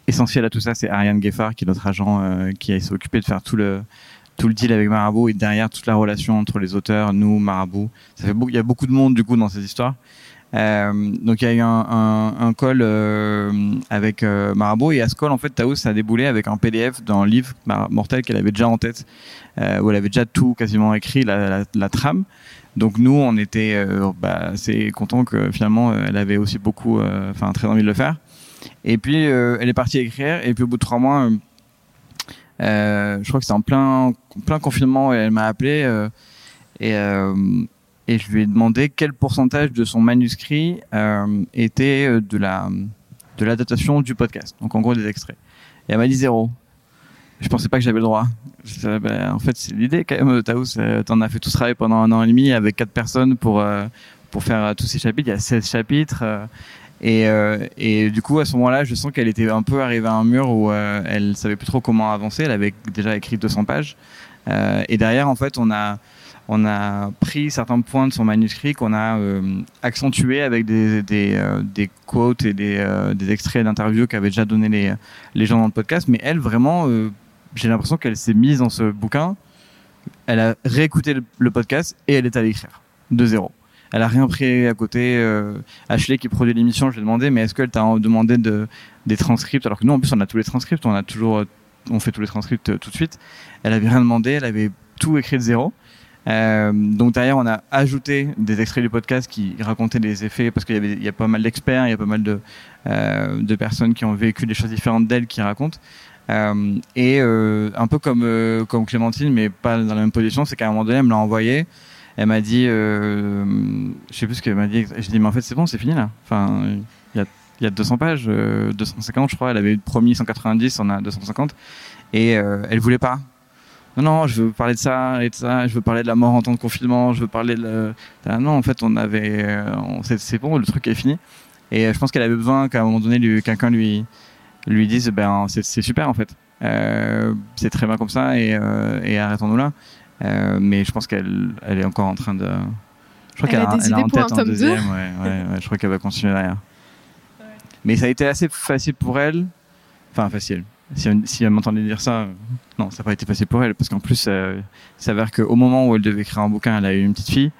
essentielle à tout ça, c'est Ariane Geffard, qui est notre agent, qui s'est occupé de faire tout le tout le deal avec Marabout et derrière toute la relation entre les auteurs, nous, Marabout. Ça fait il y a beaucoup de monde du coup dans ces histoires. Euh, donc il y a eu un, un, un call euh, avec euh, Marabout et à ce call en fait Taos a déboulé avec un PDF d'un livre mortel qu'elle avait déjà en tête euh, où elle avait déjà tout quasiment écrit la, la, la trame. Donc nous on était euh, bah, assez contents que finalement elle avait aussi beaucoup, enfin très envie de le faire. Et puis elle est partie écrire et puis au bout de trois mois euh, je crois que c'était en plein, plein confinement et elle m'a appelé euh, et, euh, et je lui ai demandé quel pourcentage de son manuscrit euh, était euh, de la de l'adaptation du podcast. Donc en gros des extraits. Et elle m'a dit zéro. Je pensais pas que j'avais le droit. Bah, en fait, c'est l'idée quand même. Taous, t'en as fait tout ce travail pendant un an et demi avec quatre personnes pour pour faire tous ces chapitres. Il y a 16 chapitres. Et, euh, et du coup, à ce moment-là, je sens qu'elle était un peu arrivée à un mur où euh, elle savait plus trop comment avancer. Elle avait déjà écrit 200 pages. Euh, et derrière, en fait, on a on a pris certains points de son manuscrit qu'on a euh, accentué avec des, des, euh, quotes et des, euh, des extraits d'interviews qu'avaient déjà donné les, les gens dans le podcast. Mais elle, vraiment, j'ai l'impression qu'elle s'est mise dans ce bouquin. Elle a réécouté le, podcast et elle est allée écrire de zéro. Elle a rien pris à côté. Euh, Ashley qui produit l'émission, je lui ai demandé, mais est-ce qu'elle t'a demandé de, des transcripts? Alors que nous, en plus, on a tous les transcripts, on a toujours, on fait tous les transcripts euh, tout de suite. Elle avait rien demandé, elle avait tout écrit de zéro. Euh, donc derrière, on a ajouté des extraits du podcast qui racontaient les effets parce qu'il y a pas mal d'experts, il y a pas mal de, de personnes qui ont vécu des choses différentes d'elle qui racontent. Euh, et euh, un peu comme euh, comme Clémentine, mais pas dans la même position, c'est qu'à un moment donné, elle me l'a envoyé elle m'a dit, je sais plus ce qu'elle m'a dit. J'ai dit, mais en fait, c'est bon, c'est fini là. Enfin, il y a, y a 200 pages, euh, 250, je crois. Elle avait promis 190, on a 250. Et elle voulait pas. Non, non, je veux parler de ça et de ça. Je veux parler de la mort en temps de confinement. Je veux parler de. Ah, non, en fait, on avait. C'est bon, le truc est fini. Et je pense qu'elle avait besoin qu'à un moment donné, quelqu'un lui lui dise, ben, c'est super en fait. Euh, c'est très bien comme ça et, euh, et arrêtons-nous là. Euh, mais je pense qu'elle elle est encore en train de. Je crois qu'elle a, elle a en tête un, un deuxième. Ouais, ouais, ouais, je crois qu'elle va continuer derrière. Mais ça a été assez facile pour elle. Enfin, facile. Si, si elle m'entendait dire ça, non, ça n'a pas été facile pour elle. Parce qu'en plus, il s'avère qu'au moment où elle devait écrire un bouquin, elle a eu une petite fille.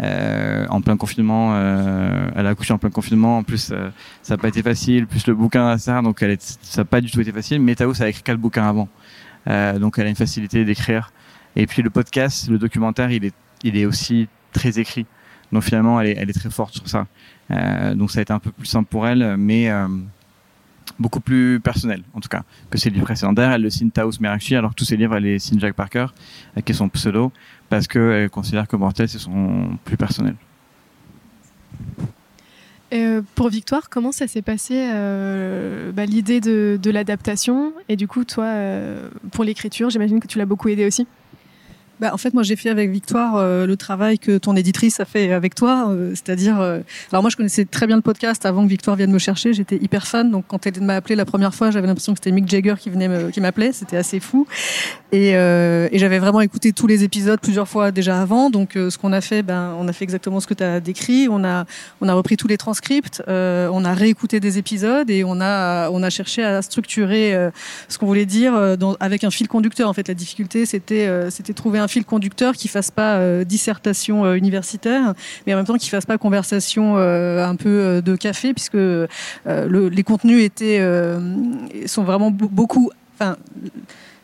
Euh, en plein confinement, euh, elle a accouché en plein confinement. En plus, euh, ça n'a pas été facile. Plus le bouquin, ça, donc elle est, ça n'a pas du tout été facile. Mais Tao, ça a écrit quatre bouquins avant, euh, donc elle a une facilité d'écrire. Et puis le podcast, le documentaire, il est, il est aussi très écrit. Donc finalement, elle est, elle est très forte sur ça. Euh, donc ça a été un peu plus simple pour elle, mais euh, beaucoup plus personnel, en tout cas, que ses livres précédents. Elle le signe Taos Merakchi, alors que tous ses livres, elle les signe Jack Parker, qui est son pseudo, parce qu'elle considère que Mortel, c'est son plus personnel. Euh, pour Victoire, comment ça s'est passé euh, bah, l'idée de, de l'adaptation? Et du coup, toi, euh, pour l'écriture, j'imagine que tu l'as beaucoup aidé aussi? Bah, en fait, moi, j'ai fait avec Victoire euh, le travail que ton éditrice a fait avec toi, euh, c'est-à-dire, euh, alors moi, je connaissais très bien le podcast avant que Victoire vienne me chercher. J'étais hyper fan, donc quand elle m'a appelé la première fois, j'avais l'impression que c'était Mick Jagger qui venait, qui m'appelait. C'était assez fou, et, euh, et j'avais vraiment écouté tous les épisodes plusieurs fois déjà avant. Donc, euh, ce qu'on a fait, ben, on a fait exactement ce que tu as décrit. On a, on a repris tous les transcripts, euh, on a réécouté des épisodes et on a, on a cherché à structurer ce qu'on voulait dire avec un fil conducteur. En fait, la difficulté, c'était, c'était trouver un fil conducteur qui fasse pas dissertation universitaire, mais en même temps qui fasse pas conversation un peu de café, puisque le, les contenus étaient sont vraiment beaucoup.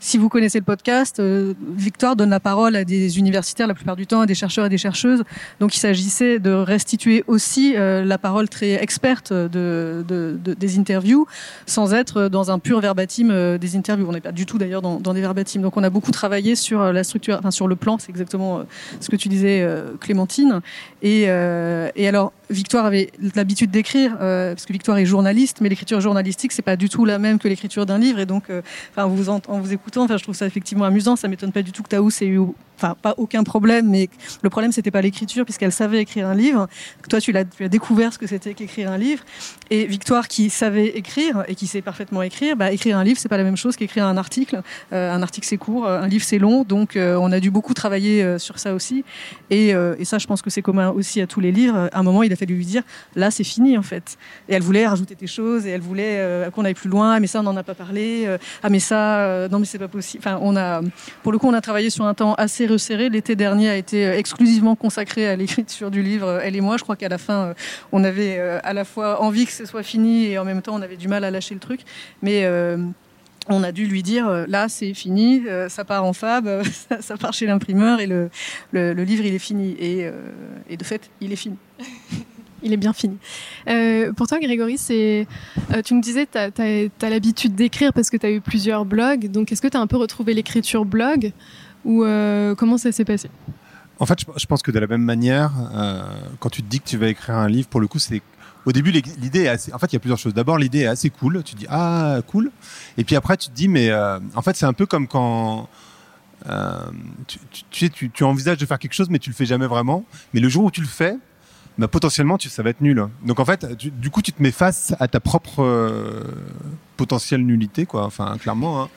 Si vous connaissez le podcast, euh, Victoire donne la parole à des universitaires la plupart du temps, à des chercheurs et des chercheuses. Donc il s'agissait de restituer aussi euh, la parole très experte de, de, de, des interviews, sans être dans un pur verbatim euh, des interviews. On n'est pas du tout d'ailleurs dans, des verbatims. Donc on a beaucoup travaillé sur la structure, enfin sur le plan, c'est exactement ce que tu disais, euh, Clémentine. Euh, et alors Victoire avait l'habitude d'écrire, euh, parce que Victoire est journaliste, mais l'écriture journalistique, c'est pas du tout la même que l'écriture d'un livre. Et donc, euh, en, vous écoutant, je trouve ça effectivement amusant. Ça m'étonne pas du tout que Taous ait eu enfin pas aucun problème, mais le problème c'était pas l'écriture puisqu'elle savait écrire un livre. Toi, tu l'as, as découvert ce que c'était qu'écrire un livre. Et Victoire, qui savait écrire et qui sait parfaitement écrire, bah, écrire un livre c'est pas la même chose qu'écrire un article. Euh, un article c'est court, un livre c'est long, donc on a dû beaucoup travailler sur ça aussi. Et, et, ça, je pense que c'est commun aussi à tous les livres. À un moment, il a fallu lui dire là c'est fini en fait. Et elle voulait rajouter des choses et elle voulait qu'on aille plus loin. Mais ça, on n'en a pas parlé. ah mais ça, non mais c'est pas possible. Enfin, on a, pour le coup, on a travaillé sur un temps assez resserré. L'été dernier a été euh, exclusivement consacré à l'écriture du livre, euh, elle et moi. Je crois qu'à la fin, euh, on avait à la fois envie que ce soit fini et en même temps, on avait du mal à lâcher le truc. Mais on a dû lui dire là c'est fini, ça part en fab, ça, part chez l'imprimeur et le, le, livre il est fini. Et, et de fait, il est fini. il est bien fini. Euh, pour toi, Grégory, euh, tu me disais, tu as, l'habitude d'écrire parce que tu as eu plusieurs blogs. Donc, est-ce que tu as un peu retrouvé l'écriture blog ou euh, comment ça s'est passé? En fait, je, pense que de la même manière, quand tu te dis que tu vas écrire un livre, pour le coup, c'est au début, l'idée assez. En fait, il y a plusiures choses. D'abord, l'idée est assez cool. Tu te dis ah cool. Et puis après, tu te dis mais en fait, c'est un peu comme quand tu, tu, tu, tu, envisages de faire quelque chose, mais tu le fais jamais vraiment. Mais le jour où tu le fais, bah, potentiellement tu, ça va être nul. Donc en fait, du coup, tu te mets face à ta propre euh, potentielle nullité, quoi. Enfin, clairement. Hein.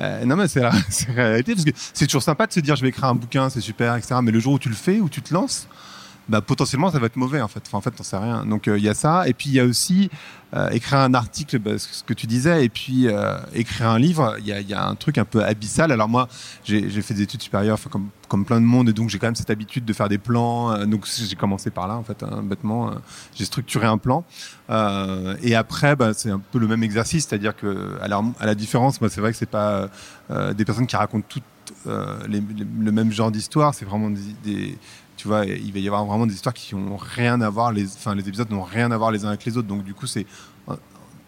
Euh, non, mais c'est la, la, réalité parce que c'est toujours sympa de se dire je vais écrire un bouquin, c'est super, etc. Mais le jour où tu le fais, où tu te lances, bah, potentiellement ça va être mauvais en fait. En fait, t'en sais rien. Donc euh, il y a ça. Et puis il y a aussi euh, écrire un article, bah, ce que tu disais, et puis euh, écrire un livre. Il y a, un truc un peu abyssal. Alors moi, j'ai fait des études supérieures, comme, comme plein de monde, et donc j'ai quand même cette habitude de faire des plans. donc j'ai commencé par là en fait, hein, bêtement. j'ai structuré un plan. et après, bah, c'est un peu le même exercice, c'est-à-dire que à la différence, moi c'est vrai que c'est pas des personnes qui racontent les, le même genre d'histoire. C'est vraiment des, des tu vois, il va y avoir vraiment des histoires qui n'ont rien à voir, les, enfin, les épisodes n'ont rien à voir les uns avec les autres. Donc, du coup, c'est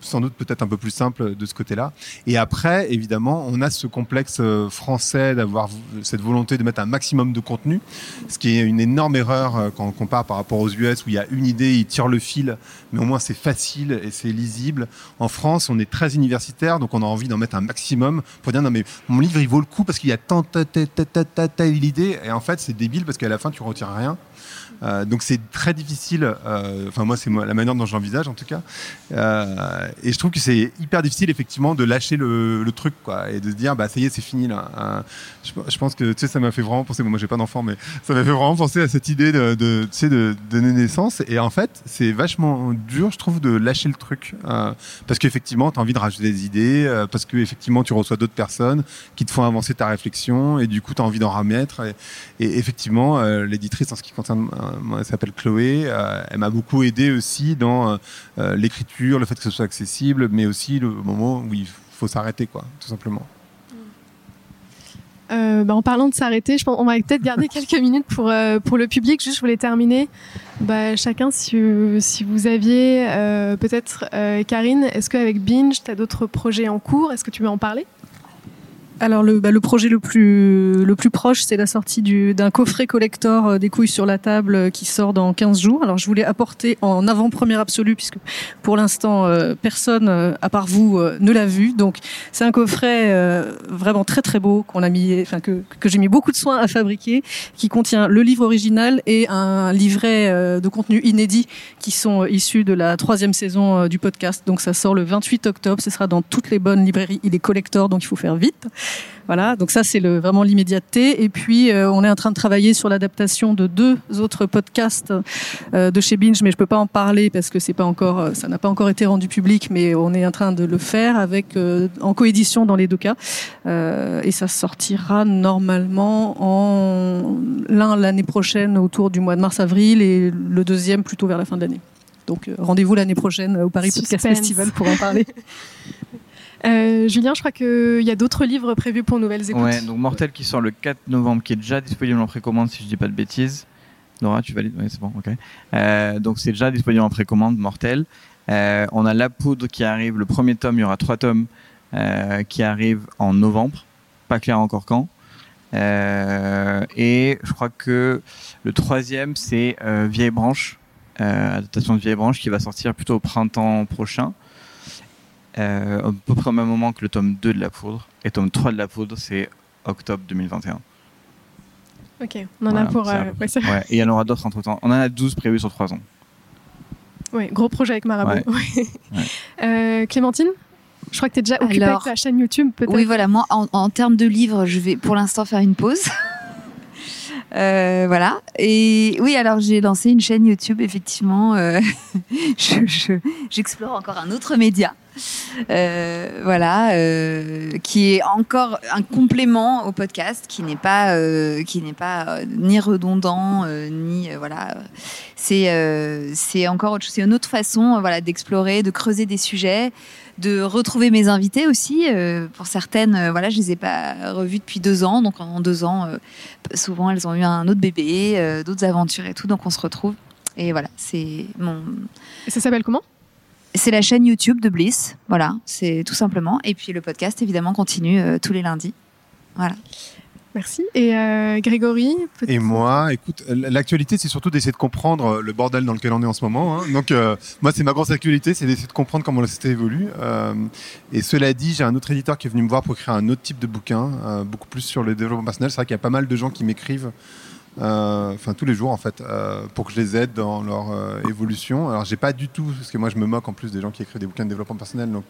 sans doute peut-être un peu plus simple de ce côté-là. Et après, évidemment, on a ce complexe euh, français d'avoir cette volonté de mettre un maximum de contenu, ce qui est une énorme erreur euh, quand on compare par rapport aux US où il y a une idée, ils tirent le fil, mais au moins c'est facile et c'est lisible. En France, on est très universitaire, donc on a envie d'en mettre un maximum pour dire non mais mon livre il vaut le coup parce qu'il y a tant telle idée et en fait c'est débile parce qu'à la fin tu retires rien. Euh, donc c'est très difficile. Euh, enfin moi c'est la manière dont j'envisage en tout cas. Euh, et je trouve que c'est hyper difficile effectivement de lâcher le, truc quoi et de se dire bah ça y est c'est fini là. Je, pense que tu sais ça m'a fait vraiment penser. Moi j'ai pas d'enfant mais ça m'a fait vraiment penser à cette idée de, tu sais de, donner naissance. Et en fait c'est vachement dur je trouve de lâcher le truc parce qu'effectivement tu as envie de rajouter des idées parce que effectivement tu reçois d'autres personnes qui te font avancer ta réflexion et du coup tu as envie d'en remettre. Et, et effectivement l'éditrice en ce qui concerne elle s'appelle Chloé. Euh, elle m'a beaucoup aidé aussi dans euh, euh, l'écriture, le fait que ce soit accessible, mais aussi le moment où il faut s'arrêter, quoi, tout simplement. bah, en parlant de s'arrêter, je pense on va peut-être garder quelques minutes pour pour le public. Juste, je voulais terminer. Bah, chacun, si, si vous aviez peut-être Karine, est-ce qu'avec Binge, tu as d'autres projets en cours? Est-ce que tu veux en parler? Alors le, bah, le projet le plus, le plus proche, c'est la sortie d'un coffret collector euh, des couilles sur la table euh, qui sort dans 15 jours. Alors je voulais apporter en avant-première absolue, puisque pour l'instant euh, personne à part vous ne l'a vu. Donc c'est un coffret vraiment très très beau qu'on a mis, enfin que, que j'ai mis beaucoup de soin à fabriquer, qui contient le livre original et un livret de contenu inédit qui sont issus de la troisième saison du podcast. Donc ça sort le 28 octobre, ce sera dans toutes les bonnes librairies. Il est collector, donc il faut faire vite. Voilà, donc ça c'est le, vraiment l'immédiateté. Et puis euh, on est en train de travailler sur l'adaptation de deux autres podcasts euh, de chez Binge, mais je peux pas en parler parce que c'est pas encore, euh, ça n'a pas encore été rendu public, mais on est en train de le faire avec en coédition dans les deux cas. et ça sortira normalement en l'un l'année prochaine autour du mois de mars-avril et le deuxième plutôt vers la fin de l'année. Donc rendez-vous l'année prochaine au Paris Podcast Festival pour en parler. Euh, Julien, je crois qu'il y a d'autres livres prévus pour Nouvelles Écoutes. Ouais, donc Mortel qui sort le 4 novembre, qui est déjà disponible en précommande, si je dis pas de bêtises. Nora, tu valides? Oui, c'est bon, ok. Euh, donc c'est déjà disponible en précommande, Mortel. Euh, on a La Poudre qui arrive, le premier tome, il y aura trois tomes qui arrivent en novembre, pas clair encore quand. Et je crois que le troisième, c'est Vieille Branche, adaptation de Vieille Branche, qui va sortir plutôt au printemps prochain à peu près au même moment que le tome 2 de La Poudre. Et tome 3 de La Poudre, c'est octobre 2021. Ok, on en Voilà, a pour. euh, ouais. Ouais, et il y en aura d'autres entre temps. On en a 12 prévus sur 3 ans. Ouais, gros projet avec Marabout. Ouais. Ouais. Euh, Clémentine, je crois que tu es déjà occupée Alors, avec ta chaîne YouTube, peut-être. Oui, voilà, moi, en, en termes de livres, je vais pour l'instant faire une pause. Euh, voilà. Et oui, alors j'ai lancé une chaîne YouTube, effectivement. euh, je- je- J'explore encore un autre média. Euh, voilà, euh, qui est encore un complément au podcast, qui n'est pas, euh, qui n'est pas ni redondant, ni voilà. C'est, encore autre chose. C'est une autre façon, voilà, d'explorer, de creuser des sujets, de retrouver mes invités aussi. pour certaines, voilà, je les ai pas revues depuis deux ans, donc en deux ans, souvent elles ont eu un autre bébé, d'autres aventures et tout, donc on se retrouve. Et voilà, c'est mon, Et ça s'appelle comment? C'est la chaîne YouTube de Bliss, voilà, c'est tout simplement. Et puis le podcast évidemment continue euh, tous les lundis. Voilà. Merci. Et euh, Grégory Et moi, écoute, l'actualité, c'est surtout d'essayer de comprendre le bordel dans lequel on est en ce moment. hein. Donc, euh, moi, c'est ma grosse actualité, c'est d'essayer de comprendre comment la société évolue. Euh, et cela dit, j'ai un autre éditeur qui est venu me voir pour écrire un autre type de bouquin, euh, beaucoup plus sur le développement personnel. C'est vrai qu'il y a pas mal de gens qui m'écrivent, euh, enfin tous les jours en fait, euh, pour que je les aide dans leur euh, évolution. Alors, j'ai pas du tout, parce que moi, je me moque en plus des gens qui écrivent des bouquins de développement personnel, donc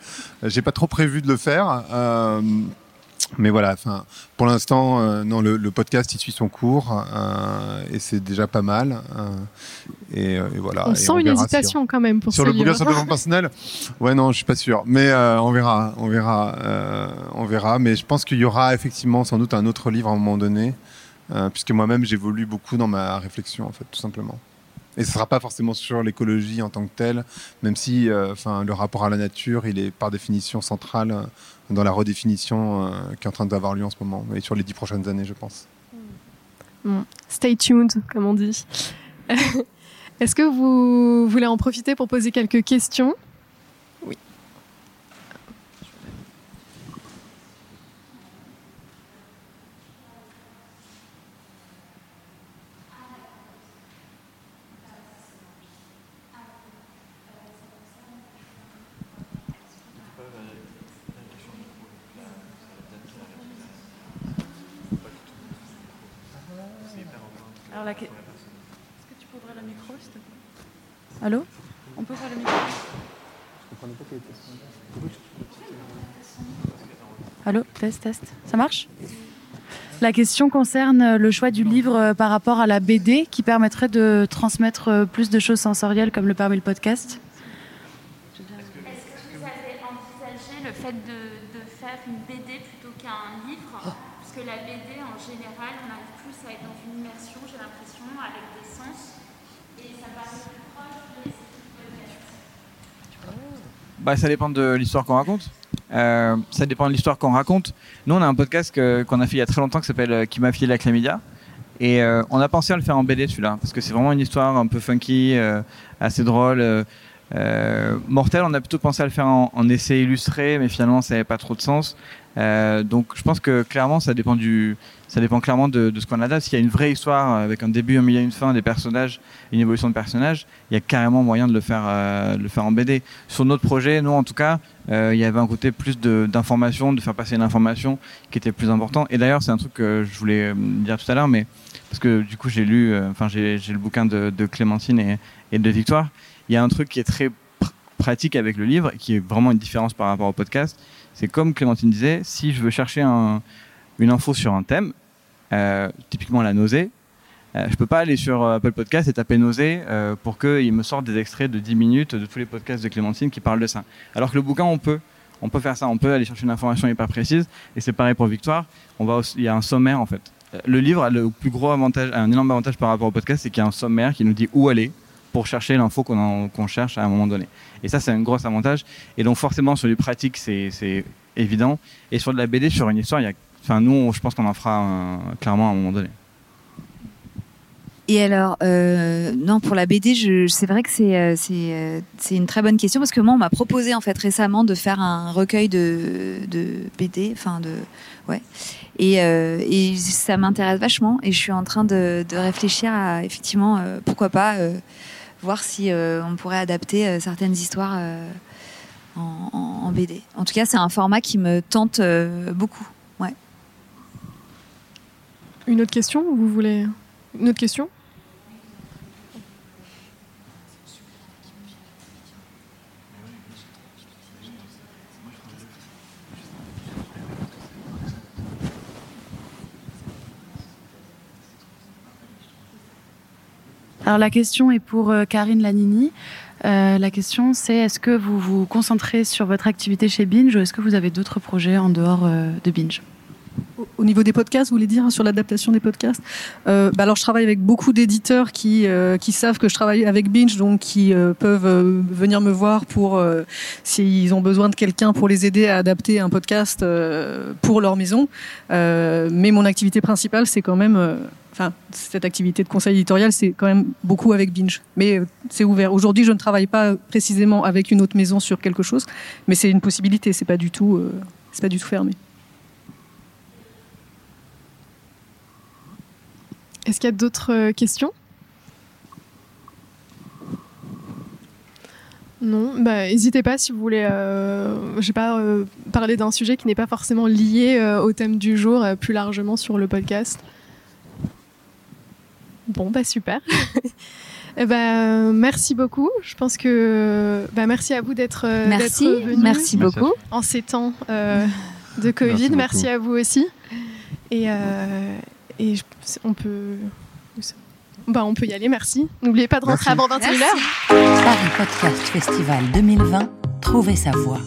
euh, j'ai pas trop prévu de le faire. Euh, mais voilà, enfin, pour l'instant, euh, non, le, le podcast il suit son cours euh, et c'est déjà pas mal. euh, et, euh, et voilà. On Et sent une hésitation quand même pour sur ce le bouquin sur le développement personnel Ouais, non, je suis pas sûr. Mais euh, on verra, on verra, euh, on verra. Mais je pense qu'il y aura effectivement sans doute un autre livre à un moment donné, euh, puisque moi-même j'évolue beaucoup dans ma réflexion, en fait, tout simplement. Et ce sera pas forcément sur l'écologie en tant que telle, même si, euh, le rapport à la nature, il est par définition central euh, dans la redéfinition euh, qui est en train d'avoir lieu en ce moment, et sur les dix prochaines années, je pense. Stay tuned, comme on dit. Est-ce que vous voulez en profiter pour poser quelques questions Oui. Alors la... Est-ce que tu peux ouvrir le micro, s'il te plaît Allô? On peut ouvrir le micro? Allô Test, test. Ça marche? La question concerne le choix du livre euh, par rapport à la BD qui permettrait de transmettre euh, plus de choses sensorielles comme le permet le podcast. Est-ce que vous avez envisagé le fait de, de faire une BD plutôt qu'un livre Parce que la BD, en général, on arrive plus à être dans une immersion, j'ai l'impression, avec des sens. Et ça paraît plus proche de l'esprit podcast. Bah, ça dépend de l'histoire qu'on raconte. Euh, ça dépend de l'histoire qu'on raconte. Nous, on a un podcast qu'on a fait il y a très longtemps qui s'appelle euh, Qui m'a filé la chlamydia. Et euh, on a pensé à le faire en BD celui-là, parce que c'est vraiment une histoire un peu funky, assez drôle. Euh, Mortel, on a plutôt pensé à le faire en, essai illustré, mais finalement ça n'avait pas trop de sens. Euh, donc je pense que clairement ça dépend du, ça dépend clairement de, de ce qu'on adapte. S'il y a une vraie histoire avec un début, un milieu, une fin, des personnages, une évolution de personnages, il y a carrément moyen de le faire, euh, de le faire en BD. Sur notre projet, nous en tout cas, euh, il y avait un côté plus de- d'information, de, faire passer une information qui était plus important. Et d'ailleurs, c'est un truc que je voulais euh, dire tout à l'heure, mais parce que du coup, j'ai lu, euh, enfin, j'ai le bouquin de, de Clémentine et de Victoire. Il y a un truc qui est très pr- pratique avec le livre qui est vraiment une différence par rapport au podcast. C'est comme Clémentine disait, si je veux chercher un- une info sur un thème, euh, typiquement la nausée, euh, je peux pas aller sur euh, Apple Podcast et taper nausée euh, pour qu'il me sorte des extraits de 10 minutes de tous les podcasts de Clémentine qui parlent de ça. Alors que le bouquin, on peut. On peut faire ça, on peut aller chercher une information hyper précise. Et c'est pareil pour Victoire. On va il y a un sommaire en fait. Le livre a le plus gros avantage, a un énorme avantage par rapport au podcast, c'est qu'il y a un sommaire qui nous dit où aller pour chercher l'info qu'on qu'on cherche à un moment donné. Et ça, c'est un gros avantage. Et donc forcément, sur du pratique, c'est évident. Et sur de la BD, sur une histoire, il y a, enfin nous, je pense qu'on en fera clairement à un moment donné. Et alors, euh, non, pour la BD, c'est vrai que c'est, euh, euh, c'est une très bonne question parce que moi, on m'a proposé en fait récemment de faire un recueil de, de BD, enfin de, ouais, et, et ça m'intéresse vachement et je suis en train de, de réfléchir à effectivement, pourquoi pas voir si euh, on pourrait adapter euh, certaines histoires euh, en, BD. En tout cas, c'est un format qui me tente beaucoup. Ouais. Une autre question? Vous voulez une autre question? Alors la question est pour euh, Karine Lanini. Euh, la question c'est est-ce que vous vous concentrez sur votre activité chez Binge ou est-ce que vous avez d'autres projets en dehors euh, de Binge? Niveau des podcasts, vous voulez dire sur l'adaptation des podcasts euh, bah Alors, je travaille avec beaucoup d'éditeurs qui euh, qui savent que je travaille avec Binge, donc qui euh, peuvent venir me voir pour s'ils ont besoin de quelqu'un pour les aider à adapter un podcast pour leur maison. mais mon activité principale, c'est quand même, enfin, cette activité de conseil éditorial, c'est quand même beaucoup avec Binge. Mais c'est ouvert. Aujourd'hui, je ne travaille pas précisément avec une autre maison sur quelque chose, mais c'est une possibilité. C'est pas du tout, c'est pas du tout fermé. Est-ce qu'il y a d'autres euh, questions? Non, bah, n'hésitez pas si vous voulez, euh, je sais pas, euh, parler d'un sujet qui n'est pas forcément lié euh, au thème du jour, euh, plus largement sur le podcast. Bon, bah super. Eh ben, merci beaucoup. Je pense que bah, merci à vous d'être Merci, venu merci beaucoup. en ces temps euh, de Covid. Merci Merci, à vous aussi. Et, euh, et je- on peut. Bah, on peut y aller, merci. N'oubliez pas de rentrer Merci. avant 21h. Paris Podcast Festival 2020, trouvez sa voie.